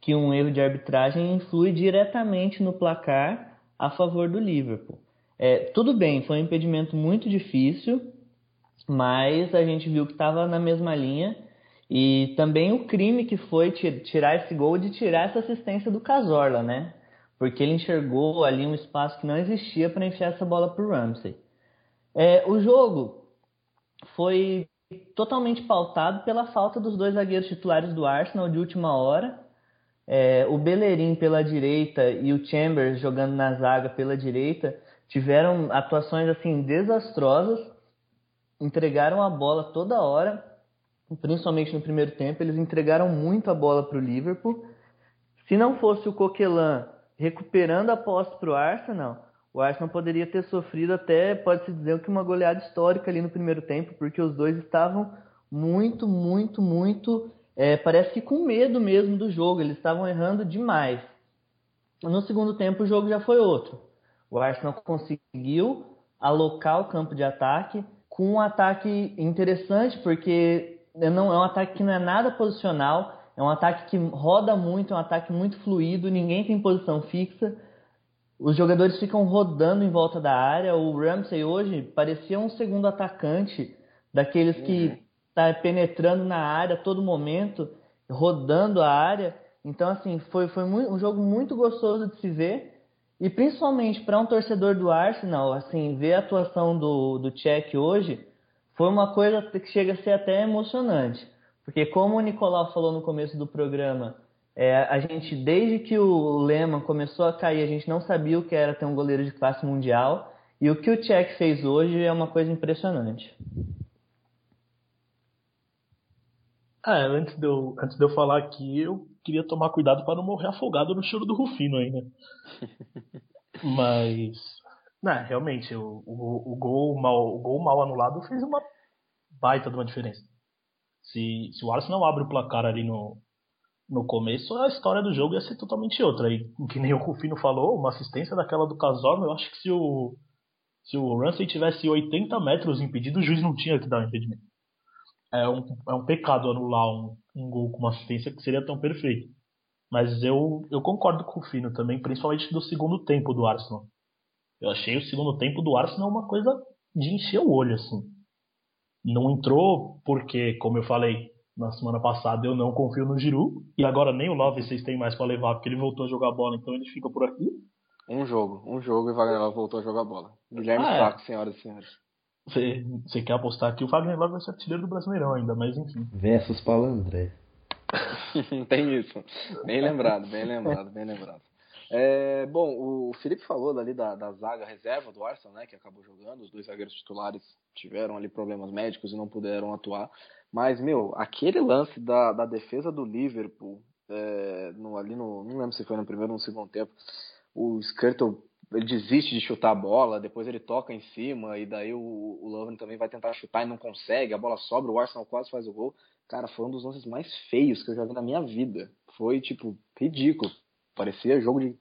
que um erro de arbitragem influi diretamente no placar a favor do Liverpool. É, tudo bem, foi um impedimento muito difícil, mas a gente viu que estava na mesma linha. E também o crime que foi ti- tirar esse gol de tirar essa assistência do Cazorla, né? Porque ele enxergou ali um espaço que não existia para enfiar essa bola para o Ramsey. É, o jogo foi totalmente pautado pela falta dos dois zagueiros titulares do Arsenal de última hora. É, o Bellerin pela direita e o Chambers jogando na zaga pela direita tiveram atuações assim desastrosas, entregaram a bola toda hora, principalmente no primeiro tempo, eles entregaram muito a bola para o Liverpool. Se não fosse o Coquelin recuperando a posse para o Arsenal, o Arsenal poderia ter sofrido até, pode-se dizer, que uma goleada histórica ali no primeiro tempo, porque os dois estavam muito, muito, muito, é, parece que com medo mesmo do jogo, eles estavam errando demais. No segundo tempo o jogo já foi outro. O Arsenal conseguiu alocar o campo de ataque com um ataque interessante, porque não é um ataque que não é nada posicional, é um ataque que roda muito, é um ataque muito fluido, ninguém tem posição fixa. Os jogadores ficam rodando em volta da área. O Ramsey hoje parecia um segundo atacante, daqueles que está penetrando na área a todo momento, rodando a área. Então, assim, foi, foi muito- um jogo muito gostoso de se ver. E principalmente para um torcedor do Arsenal, assim, ver a atuação do, do Cech hoje foi uma coisa que chega a ser até emocionante. Porque como o Nicolau falou no começo do programa, é, a gente, desde que o Lehmann começou a cair, a gente não sabia o que era ter um goleiro de classe mundial. E o que o Cech fez hoje é uma coisa impressionante. É, antes de, eu, antes de eu falar aqui, eu queria tomar cuidado para não morrer afogado no choro do Rufino aí, né? Mas, né, realmente, o, o, o, gol mal, o gol mal anulado fez uma baita de uma diferença. Se, se o Arsenal abre o placar ali no, no começo, a história do jogo ia ser totalmente outra. E que nem o Rufino falou, uma assistência daquela do Casorno, eu acho que se o, se o Ramsey tivesse 80 metros impedido, o juiz não tinha que dar o impedimento é um, é um pecado anular um, um gol com uma assistência que seria tão perfeito. Mas eu, eu concordo com o Fino também, principalmente do segundo tempo do Arsenal. Eu achei o segundo tempo do Arsenal uma coisa de encher o olho, assim. Não entrou porque, como eu falei na semana passada, eu não confio no Giroud. E agora nem o Love vocês têm mais para levar, porque ele voltou a jogar bola, então ele fica por aqui. Um jogo, um jogo e o Wagner Love voltou a jogar bola. Guilherme Ah, é. Saco, senhoras e senhores. Você, quer apostar aqui, o Wagner Love vai ser artilheiro do Brasileirão ainda, mas enfim. Versus Paulo André. Tem isso. Bem lembrado, bem lembrado, bem lembrado. É, bom, o Felipe falou ali da, da zaga reserva do Arsenal, né, que acabou jogando. Os dois zagueiros titulares tiveram ali problemas médicos e não puderam atuar. Mas, meu, aquele lance da, da defesa do Liverpool, é, no, ali no. Não lembro se foi no primeiro ou no segundo tempo. O Skirtle ele desiste de chutar a bola, depois ele toca em cima, e daí o, o Lovren também vai tentar chutar e não consegue, a bola sobra, o Arsenal quase faz o gol. Cara, foi um dos lances mais feios que eu já vi na minha vida. Foi, tipo, ridículo. Parecia jogo de,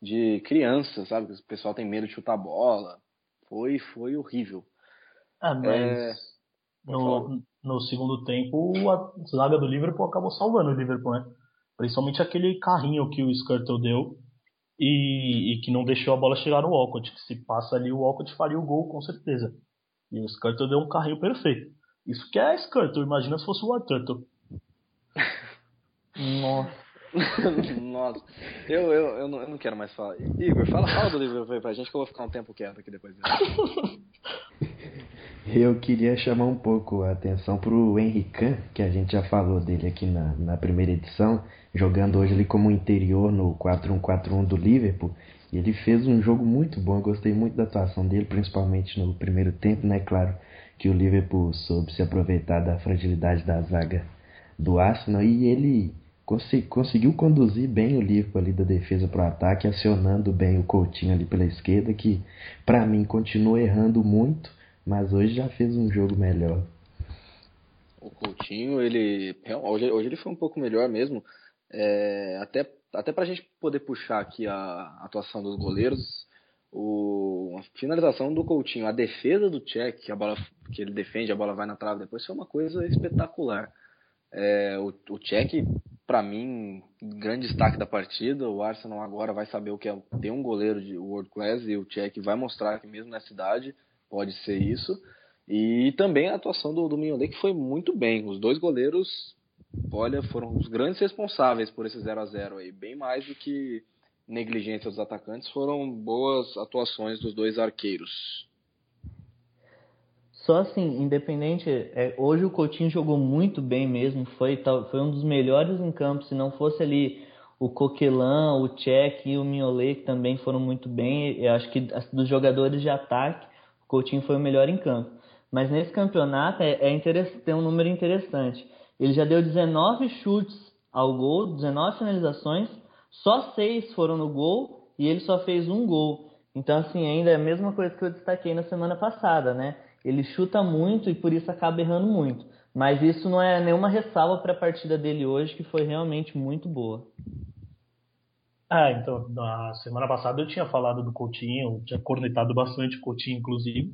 de criança, sabe? O pessoal tem medo de chutar a bola. Foi, foi horrível. Ah, mas É, no, no segundo tempo a zaga do Liverpool acabou salvando o Liverpool, né? Principalmente aquele carrinho que o Skirtle deu e, e que não deixou a bola chegar no Walcott. Que se passa ali, o Walcott faria o gol com certeza. E o Skirtle deu um carrinho perfeito. Isso que é Skirtle, imagina se fosse o Arturtle. Nossa. Nossa, eu, eu, eu, não, eu não quero mais falar. Igor, fala, fala do aí pra gente que eu vou ficar um tempo quieto aqui depois. Eu queria chamar um pouco a atenção para o Henrique, que a gente já falou dele aqui na, na primeira edição, jogando hoje ali como interior no 4-1-4-1 do Liverpool. Ele fez um jogo muito bom, eu gostei muito da atuação dele, principalmente no primeiro tempo, né? Claro que o Liverpool soube se aproveitar da fragilidade da zaga do Arsenal e ele conseguiu conduzir bem o Liverpool ali da defesa para o ataque, acionando bem o Coutinho ali pela esquerda, que para mim continua errando muito, mas hoje já fez um jogo melhor. O Coutinho, ele hoje, hoje ele foi um pouco melhor mesmo, é, até até para a gente poder puxar aqui a atuação dos goleiros, o, a finalização do Coutinho, a defesa do que a bola que ele defende, a bola vai na trave depois, foi uma coisa espetacular. É, o, o para mim, grande destaque da partida. O Arsenal agora vai saber o que é ter um goleiro de world class e o Cech vai mostrar que mesmo nessa idade pode ser isso. E também a atuação do, do Mignolet, que foi muito bem. Os dois goleiros, olha, foram os grandes responsáveis por esse 0 a 0 aí, bem mais do que negligência dos atacantes, foram boas atuações dos dois arqueiros. Só assim, independente, é, hoje o Coutinho jogou muito bem mesmo, foi, foi um dos melhores em campo, se não fosse ali o Coquelin, o Cech e o Mignolet, que também foram muito bem, eu acho que dos jogadores de ataque, o Coutinho foi o melhor em campo. Mas nesse campeonato é, é tem um número interessante. Ele já deu 19 chutes ao gol, 19 finalizações, só 6 foram no gol e ele só fez um gol. Então, assim, ainda é a mesma coisa que eu destaquei na semana passada, né? Ele chuta muito e por isso acaba errando muito. Mas isso não é nenhuma ressalva para a partida dele hoje, que foi realmente muito boa. É, então, na semana passada eu tinha falado do Coutinho, tinha cornetado bastante o Coutinho, inclusive.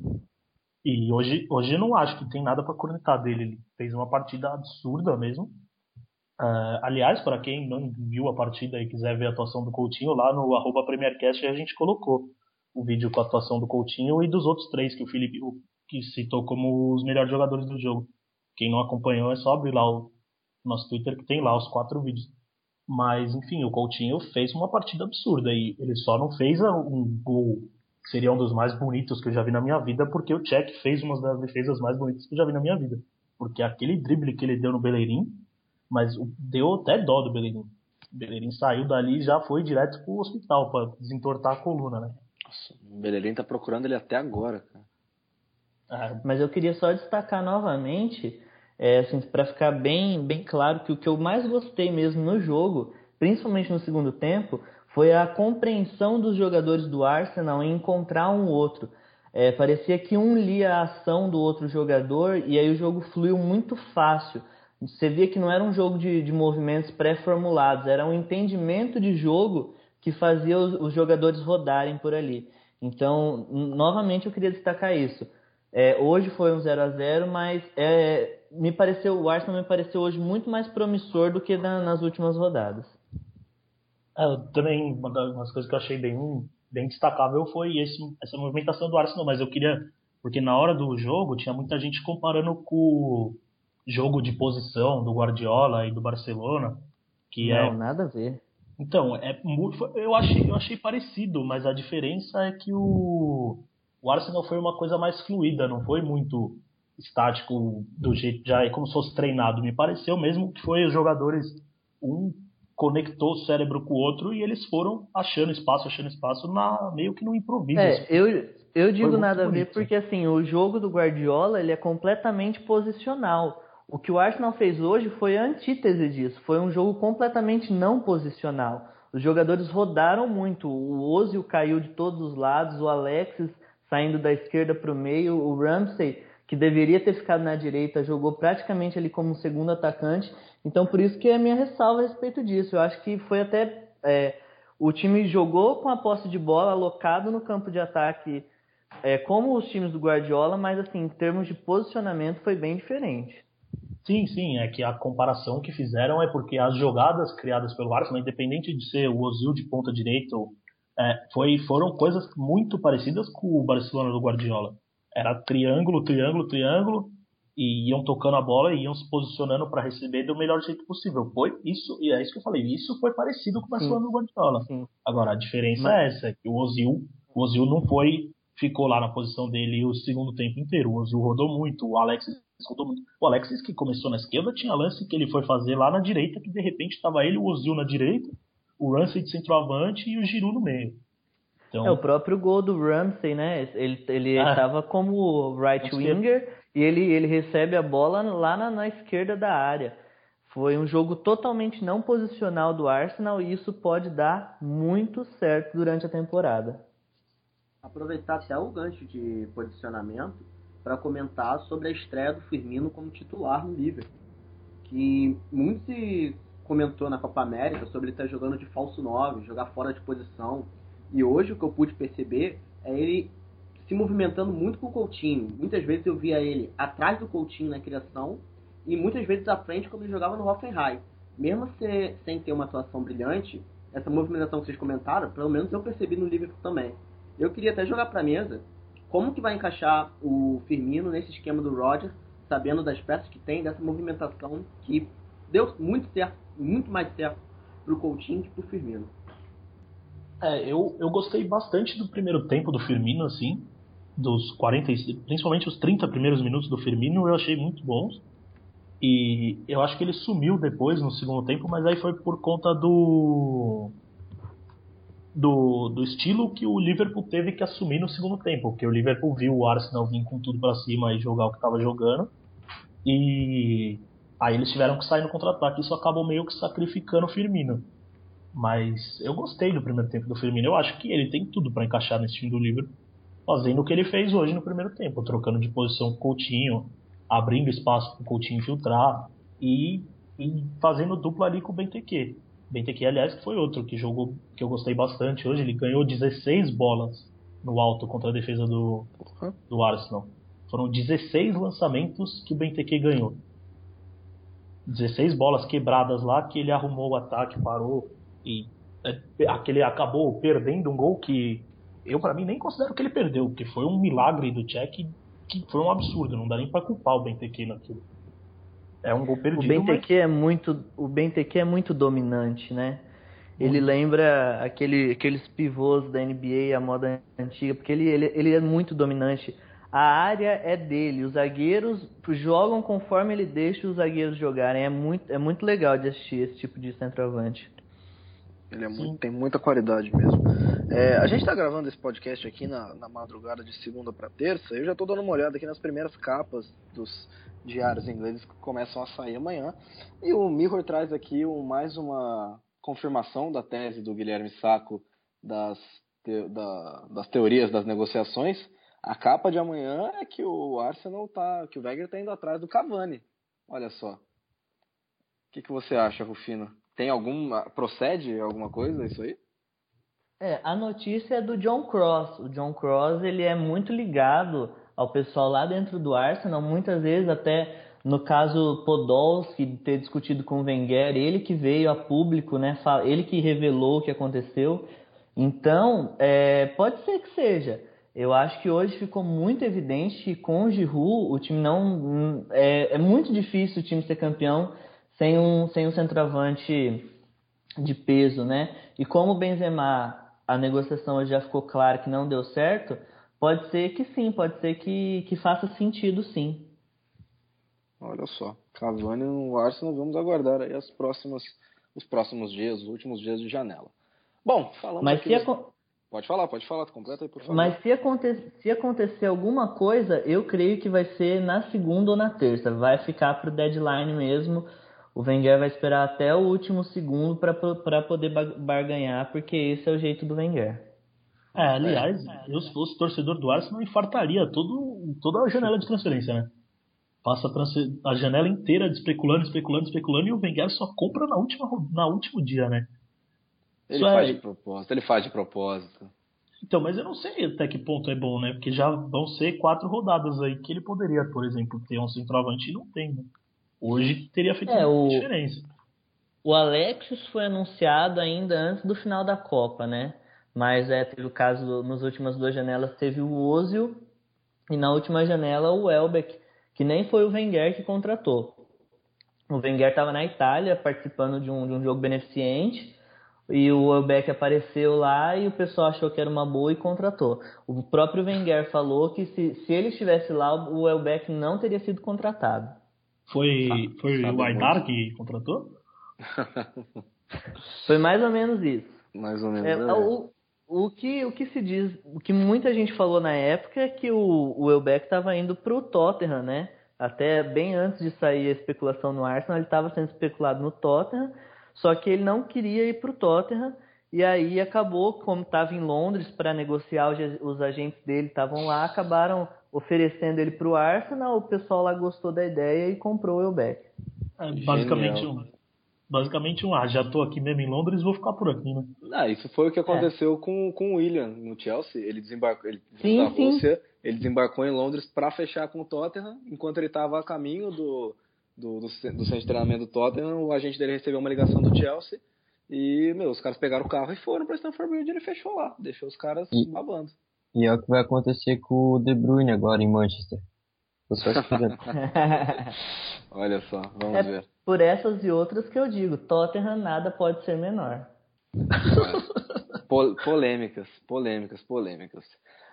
E hoje, hoje eu não acho que tem nada para cornetar dele. Ele fez uma partida absurda mesmo. Uh, aliás, para quem não viu a partida e quiser ver a atuação do Coutinho, lá no arroba PremierCast a gente colocou o vídeo com a atuação do Coutinho e dos outros três que o Felipe, o que citou como os melhores jogadores do jogo. Quem não acompanhou é só abrir lá o nosso Twitter que tem lá os quatro vídeos. Mas, enfim, o Coutinho fez uma partida absurda e ele só não fez um gol que seria um dos mais bonitos que eu já vi na minha vida, porque o Cech fez uma das defesas mais bonitas que eu já vi na minha vida. Porque aquele drible que ele deu no Beleirim, mas deu até dó do Beleirim. O Beleirim saiu dali e já foi direto pro hospital para desentortar a coluna, né? Nossa, o Beleirim tá procurando ele até agora, cara. Ah, mas eu queria só destacar novamente, é, assim, para ficar bem, bem claro que o que eu mais gostei mesmo no jogo, principalmente no segundo tempo, foi a compreensão dos jogadores do Arsenal em encontrar um outro. É, parecia que um lia a ação do outro jogador e aí o jogo fluiu muito fácil. Você via que não era um jogo de, de movimentos pré-formulados, era um entendimento de jogo que fazia os, os jogadores rodarem por ali. Então, novamente eu queria destacar isso. É, hoje foi um 0 a 0 mas é, me pareceu o Arsenal me pareceu hoje muito mais promissor do que na, nas últimas rodadas. É, também uma das coisas que eu achei bem, bem destacável foi esse, essa movimentação do Arsenal, mas eu queria porque na hora do jogo tinha muita gente comparando com o jogo de posição do Guardiola e do Barcelona, que Não, é nada a ver. Então, é eu achei eu achei parecido, mas a diferença é que o o Arsenal foi uma coisa mais fluida, não foi muito estático do jeito já é como se fosse treinado. Me pareceu mesmo que foi os jogadores um conectou o cérebro com o outro e eles foram achando espaço, achando espaço na meio que no improviso. É, eu eu digo nada a ver porque assim, o jogo do Guardiola, ele é completamente posicional. O que o Arsenal fez hoje foi a antítese disso, foi um jogo completamente não posicional. Os jogadores rodaram muito, o Ozil caiu de todos os lados, o Alexis saindo da esquerda para o meio. O Ramsey, que deveria ter ficado na direita, jogou praticamente ali como segundo atacante. Então, por isso que é a minha ressalva a respeito disso. Eu acho que foi até. É, o time jogou com a posse de bola alocado no campo de ataque, é, como os times do Guardiola, mas assim, em termos de posicionamento foi bem diferente. Sim, sim, é que a comparação que fizeram é porque as jogadas criadas pelo Arsenal, independente de ser o Ozil de ponta direita ou é, foi, foram coisas muito parecidas com o Barcelona do Guardiola. Era triângulo, triângulo, triângulo, e iam tocando a bola e iam se posicionando para receber do melhor jeito possível. Foi isso, e é isso que eu falei, isso foi parecido com o Barcelona do Guardiola. Sim. Agora, a diferença Mas... é essa, que o Ozil, o Ozil não foi ficou lá na posição dele o segundo tempo inteiro. O Ozil rodou muito, o Alexis rodou muito. O Alexis que começou na esquerda tinha lance que ele foi fazer lá na direita, que de repente estava ele, o Ozil na direita, o Ramsey de centroavante e o Giroud no meio. Então... É o próprio gol do Ramsey, né? Ele ele estava ah, como right winger e ele ele recebe a bola lá na, na esquerda da área. Foi um jogo totalmente não posicional do Arsenal e isso pode dar muito certo durante a temporada. Aproveitar até o gancho de posicionamento para comentar sobre a estreia do Firmino como titular no Liverpool. Que muito se comentou na Copa América sobre ele estar jogando de falso 9, jogar fora de posição. E hoje o que eu pude perceber é ele se movimentando muito com o Coutinho. Muitas vezes eu via ele atrás do Coutinho na criação e muitas vezes à frente quando ele jogava no Hoffenheim. Mesmo se, sem ter uma atuação brilhante, essa movimentação que vocês comentaram, pelo menos eu percebi no Liverpool também. Eu queria até jogar para a mesa como que vai encaixar o Firmino nesse esquema do Roger, sabendo das peças que tem, dessa movimentação que deu muito certo, muito mais certo para o Coutinho que para o Firmino. É, eu, eu gostei bastante do primeiro tempo do Firmino, assim, dos 40, principalmente os 30 primeiros minutos do Firmino, eu achei muito bons. E eu acho que ele sumiu depois no segundo tempo, mas aí foi por conta do do, do estilo que o Liverpool teve que assumir no segundo tempo, porque o Liverpool viu o Arsenal vir com tudo para cima e jogar o que estava jogando. E aí eles tiveram que sair no contra-ataque, isso acabou meio que sacrificando o Firmino. Mas eu gostei do primeiro tempo do Firmino, eu acho que ele tem tudo para encaixar nesse time do Liverpool, fazendo o que ele fez hoje no primeiro tempo, trocando de posição com o Coutinho, abrindo espaço para o Coutinho infiltrar e, e fazendo dupla ali com o Benteke. Benteke, aliás, que foi outro que jogou que eu gostei bastante hoje. Ele ganhou 16 bolas no alto contra a defesa do, do Arsenal. Foram 16 lançamentos que o Benteke ganhou. 16 bolas quebradas lá que ele arrumou o ataque, parou e é, aquele acabou perdendo um gol que eu para mim nem considero que ele perdeu, porque foi um milagre do Czech que foi um absurdo, não dá nem para culpar o Benteke naquilo. É um gol perdido. O Benteke mas... é muito, o Benteke é muito dominante, né? Ele muito. lembra aquele, aqueles pivôs da NBA, a moda antiga, porque ele, ele, ele é muito dominante. A área é dele, os zagueiros jogam conforme ele deixa os zagueiros jogarem. É muito, é muito legal de assistir esse tipo de centroavante. Ele é muito, tem muita qualidade mesmo. É, a gente está gravando esse podcast aqui na, na madrugada de segunda para terça. Eu já estou dando uma olhada aqui nas primeiras capas dos diários ingleses que começam a sair amanhã. E o Mirror traz aqui um, mais uma confirmação da tese do Guilherme Sacco das, te, da, das teorias das negociações. A capa de amanhã é que o Arsenal tá, que o Wenger está indo atrás do Cavani. Olha só. O que, que você acha, Rufino? Tem alguma. Procede alguma coisa isso aí? É, a notícia é do John Cross. O John Cross ele é muito ligado ao pessoal lá dentro do Arsenal, muitas vezes até no caso Podolski ter discutido com o Wenger, ele que veio a público, né? Ele que revelou o que aconteceu. Então, é, pode ser que seja. Eu acho que hoje ficou muito evidente que com o Giroud o time não é, é muito difícil o time ser campeão sem um, sem um centroavante de peso, né? E como o Benzema, a negociação já ficou clara que não deu certo, pode ser que sim, pode ser que, que faça sentido sim. Olha só, Cavani no Arsenal, vamos aguardar aí as próximas, os próximos dias, os últimos dias de janela. Bom, falamos Mas aqui... Se dos... Pode falar, pode falar, completa aí, por favor. Mas se, aconte... se acontecer alguma coisa, eu creio que vai ser na segunda ou na terça. Vai ficar pro deadline mesmo o Wenger vai esperar até o último segundo para poder barganhar, porque esse é o jeito do Wenger. É, aliás, eu se fosse torcedor do Arsenal, infartaria todo, toda a janela de transferência, né? Passa a janela inteira especulando, especulando, especulando, e o Wenger só compra na última, na último dia, né? Ele Isso faz é... de propósito, ele faz de propósito. Então, mas eu não sei até que ponto é bom, né? Porque já vão ser quatro rodadas aí que ele poderia, por exemplo, ter um centroavante e não tem, né? Hoje teria feito é, o, diferença. O Alexis foi anunciado ainda antes do final da Copa, né? Mas é, teve o caso, nas últimas duas janelas teve o Ozil e na última janela o Elbeck, que nem foi o Wenger que contratou. O Wenger estava na Itália participando de um, de um jogo beneficente. E o Welbeck apareceu lá e o pessoal achou que era uma boa e contratou. O próprio Wenger falou que se, se ele estivesse lá, o Welbeck não teria sido contratado. Foi, foi o Aymar que contratou? foi mais ou menos isso. Mais ou menos. É, é. O, o, que, o que se diz, o que muita gente falou na época é que o, o Welbeck estava indo para o Tottenham, né? Até bem antes de sair a especulação no Arsenal, ele estava sendo especulado no Tottenham só que ele não queria ir para o Tottenham e aí acabou, como estava em Londres para negociar, os agentes dele estavam lá, acabaram oferecendo ele para o Arsenal. O pessoal lá gostou da ideia e comprou o Elbeck. É, basicamente um, basicamente um, ah, já estou aqui mesmo em Londres, vou ficar por aqui, né? Ah, isso foi o que aconteceu é. com, com o William no Chelsea. Ele desembarcou, ele, sim, da sim. Rússia, ele desembarcou em Londres para fechar com o Tottenham, enquanto ele estava a caminho do do, do, do centro de treinamento do Tottenham, o agente dele recebeu uma ligação do Chelsea e, meu, os caras pegaram o carro e foram pra Stamford Bridge e ele fechou lá, deixou os caras e, babando. E é o que vai acontecer com o De Bruyne agora em Manchester. Olha só, vamos é ver. Por essas e outras que eu digo, Tottenham nada pode ser menor. Pol polêmicas, polêmicas, polêmicas.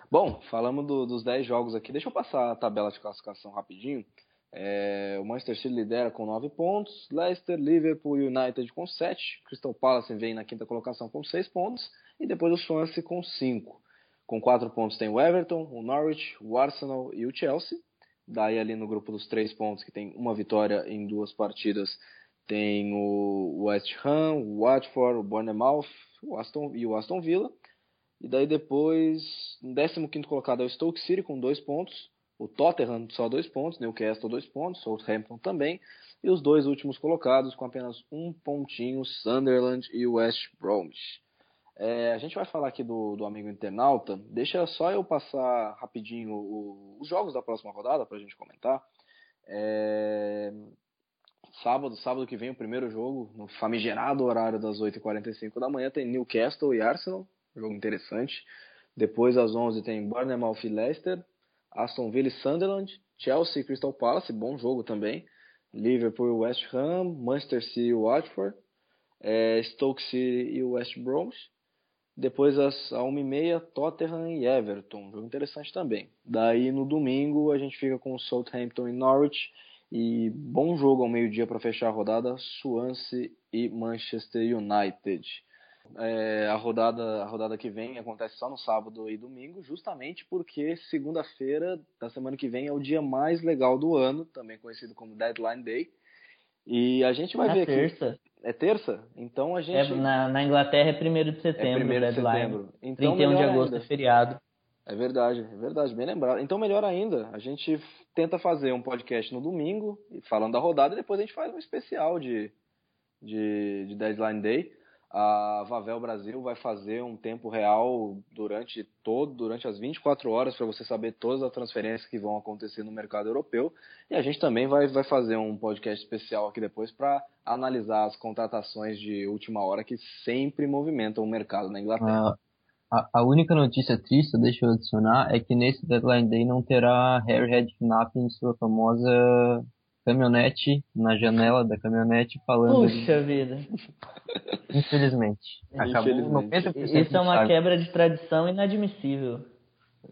Bom, falamos do, dos 10 jogos aqui. Deixa eu passar a tabela de classificação rapidinho. É, o Manchester City lidera com 9 pontos, Leicester, Liverpool e United com 7, Crystal Palace vem na quinta colocação com 6 pontos e depois o Swansea com 5. Com 4 pontos tem o Everton, o Norwich, o Arsenal e o Chelsea. Daí ali no grupo dos 3 pontos que tem uma vitória em duas partidas tem o West Ham, o Watford, o Bournemouth o Aston, e o Aston Villa. E daí depois, no 15 colocado é o Stoke City com 2 pontos, o Tottenham só dois pontos, Newcastle dois pontos, Southampton também, e os dois últimos colocados com apenas um pontinho, Sunderland e West Bromwich. É, a gente vai falar aqui do, do amigo internauta. Deixa só eu passar rapidinho o, os jogos da próxima rodada para a gente comentar. É, sábado, sábado que vem, o primeiro jogo, no famigerado horário das 8h45 da manhã, tem Newcastle e Arsenal, jogo interessante. Depois, às 11 tem Bournemouth e Leicester. Aston Villa e Sunderland, Chelsea e Crystal Palace, bom jogo também. Liverpool e West Ham, Manchester City e Watford, é, Stoke City e West Bromwich. Depois às 1h30, Tottenham e Everton, jogo interessante também. Daí no domingo a gente fica com Southampton e Norwich. E bom jogo ao meio-dia para fechar a rodada, Swansea e Manchester United. É, a rodada a rodada que vem acontece só no sábado e domingo, justamente porque segunda-feira da semana que vem é o dia mais legal do ano, também conhecido como Deadline Day. E a gente vai é ver terça. aqui. É terça? Então a gente. É, na, na Inglaterra é 1 de setembro, é 1 de setembro. Então, 31 de agosto ainda. é feriado. É verdade, é verdade, bem lembrado. Então, melhor ainda, a gente tenta fazer um podcast no domingo, falando da rodada, e depois a gente faz um especial de, de, de Deadline Day a Vavel Brasil vai fazer um tempo real durante todo, durante as 24 horas para você saber todas as transferências que vão acontecer no mercado europeu. E a gente também vai, vai fazer um podcast especial aqui depois para analisar as contratações de última hora que sempre movimentam o mercado na Inglaterra. a, a, única notícia triste, deixa eu adicionar, é que nesse Deadline Day não terá Harry Redknapp em sua famosa caminhonete na janela da caminhonete falando. Puxa vida. Infelizmente. Acabou Infelizmente. 90% Isso é uma quebra de tradição inadmissível.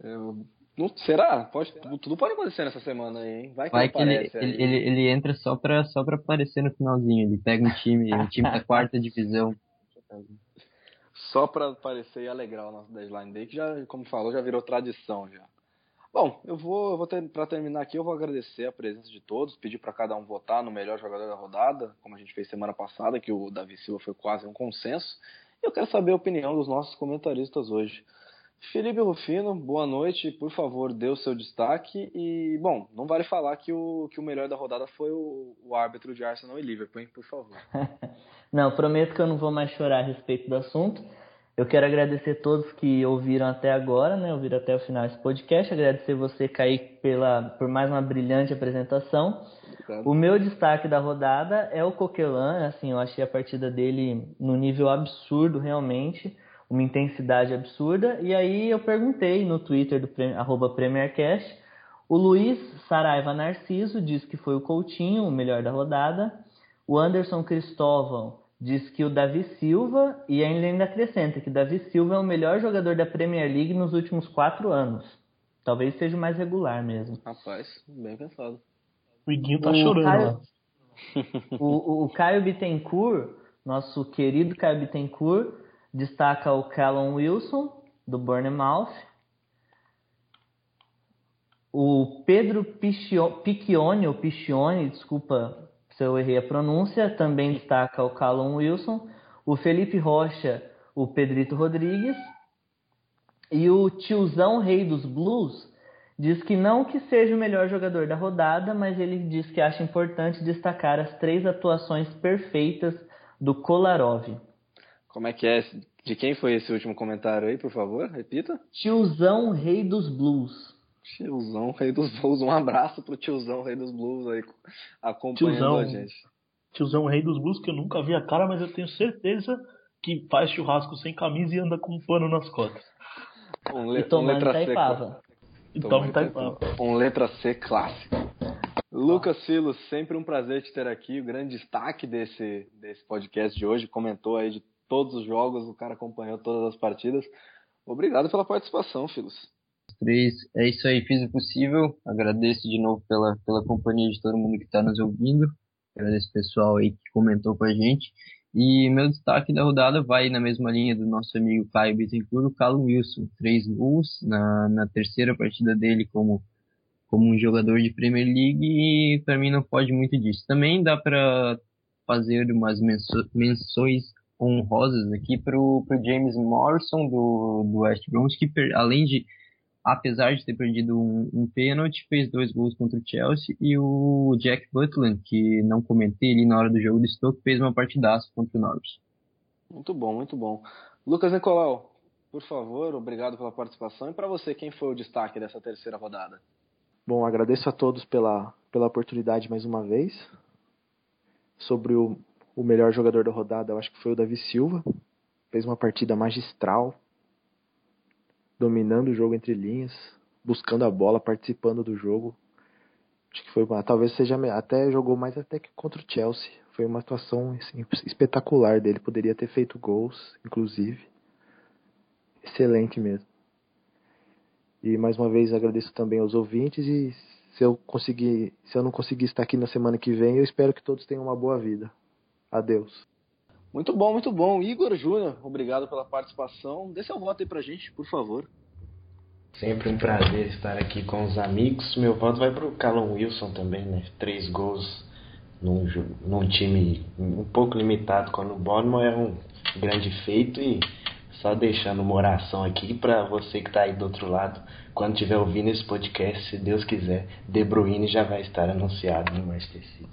Eu... Não, será? Pode, tudo pode acontecer nessa semana aí, hein? Vai que, Vai ele, que ele, aparece ele, ele, ele entra só pra, só pra aparecer no finalzinho. Ele pega um time, um time da quarta divisão. Só para aparecer e alegrar o nosso Deadline Day, que já, como falou, já virou tradição já. Bom, eu vou, vou ter, para terminar aqui, eu vou agradecer a presença de todos, pedir para cada um votar no melhor jogador da rodada, como a gente fez semana passada, que o Davi Silva foi quase um consenso. E eu quero saber a opinião dos nossos comentaristas hoje. Felipe Rufino, boa noite, por favor, dê o seu destaque. E, bom, não vale falar que o, que o melhor da rodada foi o, o árbitro de Arsenal e Liverpool, hein, por favor. não, prometo que eu não vou mais chorar a respeito do assunto. Eu quero agradecer todos que ouviram até agora, né? Ouviram até o final esse podcast. Agradecer você, Kaique, pela, por mais uma brilhante apresentação. Obrigado. O meu destaque da rodada é o Coquelin. Assim, eu achei a partida dele no nível absurdo, realmente. Uma intensidade absurda. E aí eu perguntei no Twitter do arroba PremierCast. O Luiz Saraiva Narciso diz que foi o Coutinho, o melhor da rodada. O Anderson Cristóvão diz que o Davi Silva, e ele ainda acrescenta que Davi Silva é o melhor jogador da Premier League nos últimos quatro anos. Talvez seja o mais regular mesmo. Rapaz, bem pensado. O Iguinho tá O chorando Caio- lá. O, o, Caio Bittencourt, nosso querido Caio Bittencourt, destaca o Callum Wilson, do Bournemouth. O Pedro Piccione, ou Piccione, desculpa se eu errei a pronúncia, também destaca o Callum Wilson. O Felipe Rocha, o Pedrito Rodrigues. E o tiozão rei dos blues diz que não que seja o melhor jogador da rodada, mas ele diz que acha importante destacar as três atuações perfeitas do Kolarov. Como é que é? De quem foi esse último comentário aí, por favor? Repita. Tiozão rei dos blues. Tiozão Rei dos Blues. Um abraço pro tiozão Rei dos Blues aí acompanhando Tiozão. a gente. Tiozão rei dos blues, que eu nunca vi a cara, mas eu tenho certeza que faz churrasco sem camisa e anda com um pano nas costas. Um, le- E tomando um letra C. Itaipava. Então Tomando Itaipava. Um letra C clássico. Lucas Filos, sempre um prazer te ter aqui. O grande destaque desse, desse podcast de hoje. Comentou aí de todos os jogos, o cara acompanhou todas as partidas. Obrigado pela participação, Filos. Três. É isso aí, fiz o possível. Agradeço de novo pela, pela companhia de todo mundo que está nos ouvindo. Agradeço o pessoal aí que comentou com a gente. E meu destaque da rodada vai na mesma linha do nosso amigo Caio Bittencourt, o Callum Wilson. Três gols na, na terceira partida dele como, como um jogador de Premier League e para mim não pode muito disso. Também dá para fazer umas menções honrosas aqui pro, pro James Morrison do, do West Brom, que além de apesar de ter perdido um, um pênalti, fez dois gols contra o Chelsea, e o Jack Butland, que não comentei ali na hora do jogo do Stoke, fez uma partidaça contra o Norwich. Muito bom, muito bom. Lucas Nicolau, por favor, obrigado pela participação. E para você, quem foi o destaque dessa terceira rodada? Bom, agradeço a todos pela, pela oportunidade mais uma vez. Sobre o, o melhor jogador da rodada, eu acho que foi o Davi Silva. Fez uma partida magistral, dominando o jogo entre linhas, buscando a bola, participando do jogo. Acho que foi uma, talvez seja até jogou mais até que contra o Chelsea. Foi uma atuação assim, espetacular dele, poderia ter feito gols, inclusive. Excelente mesmo. E mais uma vez agradeço também aos ouvintes e se eu conseguir, se eu não conseguir estar aqui na semana que vem, eu espero que todos tenham uma boa vida. Adeus. Muito bom, muito bom. Igor Júnior, obrigado pela participação. Dê seu voto aí pra gente, por favor. Sempre um prazer estar aqui com os amigos. Meu voto vai pro Callum Wilson também, né? Três gols num, num time um pouco limitado quando o Bournemouth é um grande feito e só deixando uma oração aqui para você que tá aí do outro lado, quando estiver ouvindo esse podcast, se Deus quiser, De Bruyne já vai estar anunciado no Manchester City.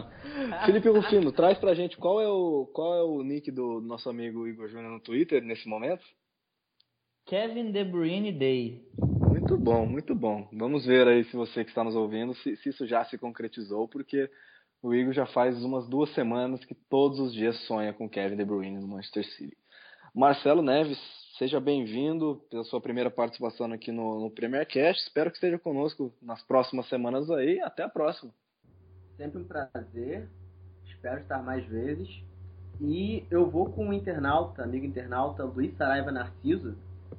Felipe Rufino, traz pra gente qual é o qual é o nick do nosso amigo Igor Júnior no Twitter nesse momento. Kevin De Bruyne Day. Muito bom, muito bom. Vamos ver aí se você que está nos ouvindo, se, se isso já se concretizou, porque o Igor já faz umas duas semanas que todos os dias sonha com Kevin De Bruyne no Manchester City. Marcelo Neves, seja bem-vindo pela sua primeira participação aqui no, no Premier Cast. Espero que esteja conosco nas próximas semanas aí. Até a próxima. Sempre um prazer. Espero estar mais vezes. E eu vou com o internauta, amigo internauta Luiz Saraiva Narciso,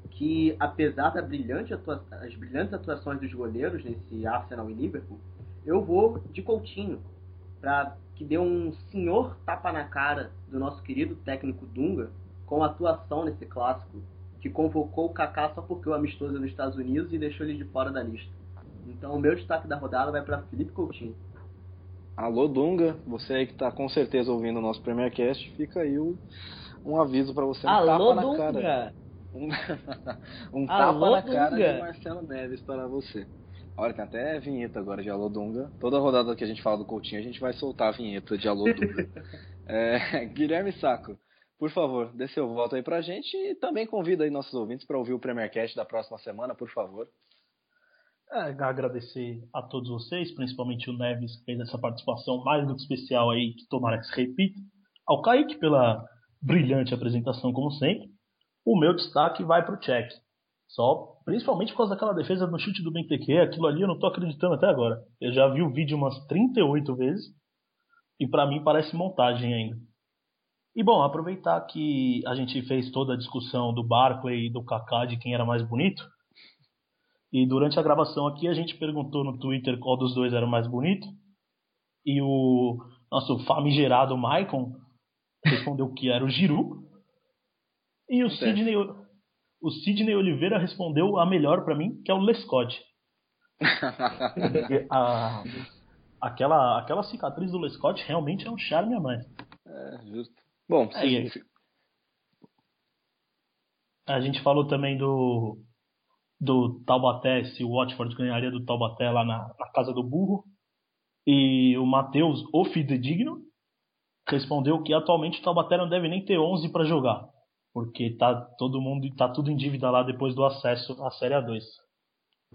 que apesar da brilhante atua- brilhantes atuações dos goleiros nesse Arsenal e Liverpool, eu vou de Coutinho, para que dê um senhor tapa na cara do nosso querido técnico Dunga com a atuação nesse clássico, que convocou o Kaká só porque o amistoso é nos Estados Unidos e deixou ele de fora da lista. Então o meu destaque da rodada vai para Felipe Coutinho. Alô, Dunga, você aí que está com certeza ouvindo o nosso Premier Cast, fica aí o- um aviso para você, um Alô, tapa na cara. Dunga! Um, um Alô, tapa na cara Dunga. de Marcelo Neves para você. Olha, tem até vinheta agora de Alô Dunga. Toda rodada que a gente fala do Coutinho, a gente vai soltar a vinheta de Alô Dunga. É, Guilherme Saco, por favor, dê seu voto aí pra gente e também convida aí nossos ouvintes para ouvir o Premier Cast da próxima semana, por favor. É, agradecer a todos vocês, principalmente o Neves, que fez essa participação mais do que especial aí, que tomara que se repita. Ao Kaique pela brilhante apresentação, como sempre. O meu destaque vai para o Check. Só, principalmente por causa daquela defesa no chute do Benteke, aquilo ali eu não tô acreditando até agora. Eu já vi o vídeo umas 38 vezes e para mim parece montagem ainda. E bom, aproveitar que a gente fez toda a discussão do Barclay e do Kaká de quem era mais bonito. E durante a gravação aqui a gente perguntou no Twitter qual dos dois era mais bonito. E o nosso famigerado Maicon respondeu que era o Giru. E o Sidney, o Sidney Oliveira respondeu a melhor para mim, que é o Lescott. a, aquela, aquela cicatriz do Lescott realmente é um charme a mais. É, justo. Bom, é, a gente falou também do do Taubaté, se o Watford ganharia do Taubaté lá na, na casa do burro. E o Matheus, o fidedigno, respondeu que atualmente o Taubaté não deve nem ter 11 para jogar, porque tá todo mundo tá tudo em dívida lá depois do acesso à Série A2.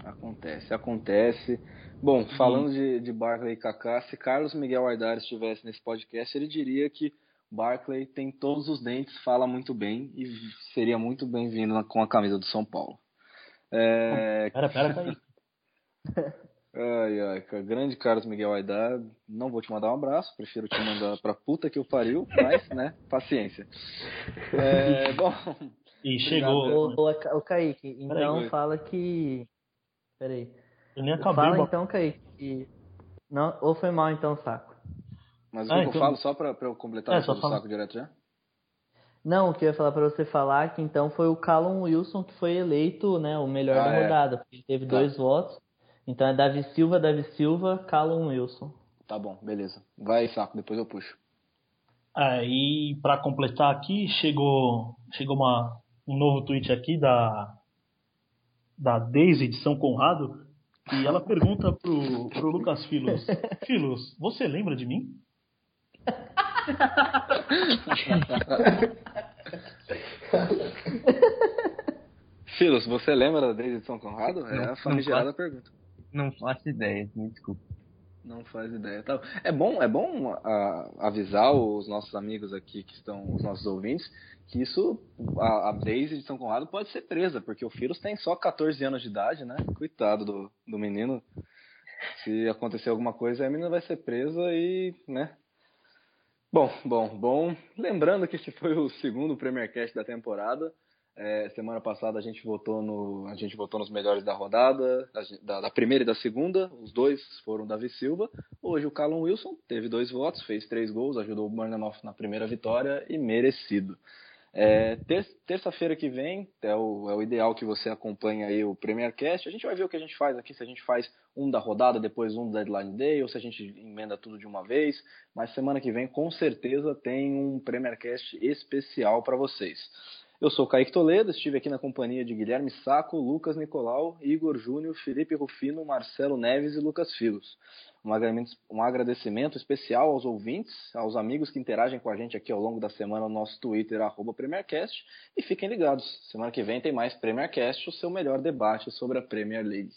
Acontece, acontece. Bom, falando de, de Barclay e Kaká, se Carlos Miguel Ardares estivesse nesse podcast, ele diria que Barclay tem todos os dentes, fala muito bem e seria muito bem-vindo com a camisa do São Paulo. É... Pera, pera, tá aí. Ai, ai, grande Carlos Miguel Aidar, não vou te mandar um abraço, prefiro te mandar pra puta que eu pariu, mas, né, paciência. É, bom. E chegou. Ô, ô, Kaique, então aí, fala que. Peraí. Eu nem acabei. Fala então, Kaique, que. Não, ou foi mal então, saco. Mas o ah, que então... eu falo só pra, pra eu completar é, o fala... saco direto já? Não, o que eu ia falar para você falar que então foi o Callum Wilson que foi eleito né, o melhor ah, da é. rodada, porque ele teve tá. dois votos. Então é Davi Silva, Davi Silva, Callum Wilson. Tá bom, beleza. Vai, saco, depois eu puxo. Aí, é, para completar aqui, chegou, chegou uma, um novo tweet aqui da, da Daisy de São Conrado, e ela pergunta pro, pro Lucas Filos: Filos, você lembra de mim? Filos, você lembra da Daisy de São Conrado? É a famigerada pergunta. Não faço ideia, me desculpa. Não faz ideia. Tá. É bom, é bom avisar os nossos amigos aqui que estão, os nossos ouvintes, que isso, a, a Daisy de São Conrado pode ser presa, porque o Filos tem só 14 anos de idade, né? Coitado do, do menino. Se acontecer alguma coisa, a menina vai ser presa e, né? Bom, bom, bom. Lembrando que esse foi o segundo Premier Cast da temporada. É, semana passada a gente votou no, a gente votou nos melhores da rodada, da, da, primeira e da segunda. Os dois foram Davi Silva. Hoje o Callum Wilson teve dois votos, fez três gols, ajudou o Bournemouth na primeira vitória e merecido. É, ter, Terça-feira que vem é o, é o, ideal que você acompanhe aí o Premier Cast. A gente vai ver o que a gente faz aqui, se a gente faz um da rodada, depois um do Deadline Day, ou se a gente emenda tudo de uma vez. Mas semana que vem, com certeza, tem um Premier Cast especial para vocês. Eu sou Kaique Toledo, estive aqui na companhia de Guilherme Saco, Lucas Nicolau, Igor Júnior, Felipe Rufino, Marcelo Neves e Lucas Filos. Um agradecimento especial aos ouvintes, aos amigos que interagem com a gente aqui ao longo da semana no nosso Twitter, arroba PremierCast. E fiquem ligados, semana que vem tem mais PremierCast, o seu melhor debate sobre a Premier League.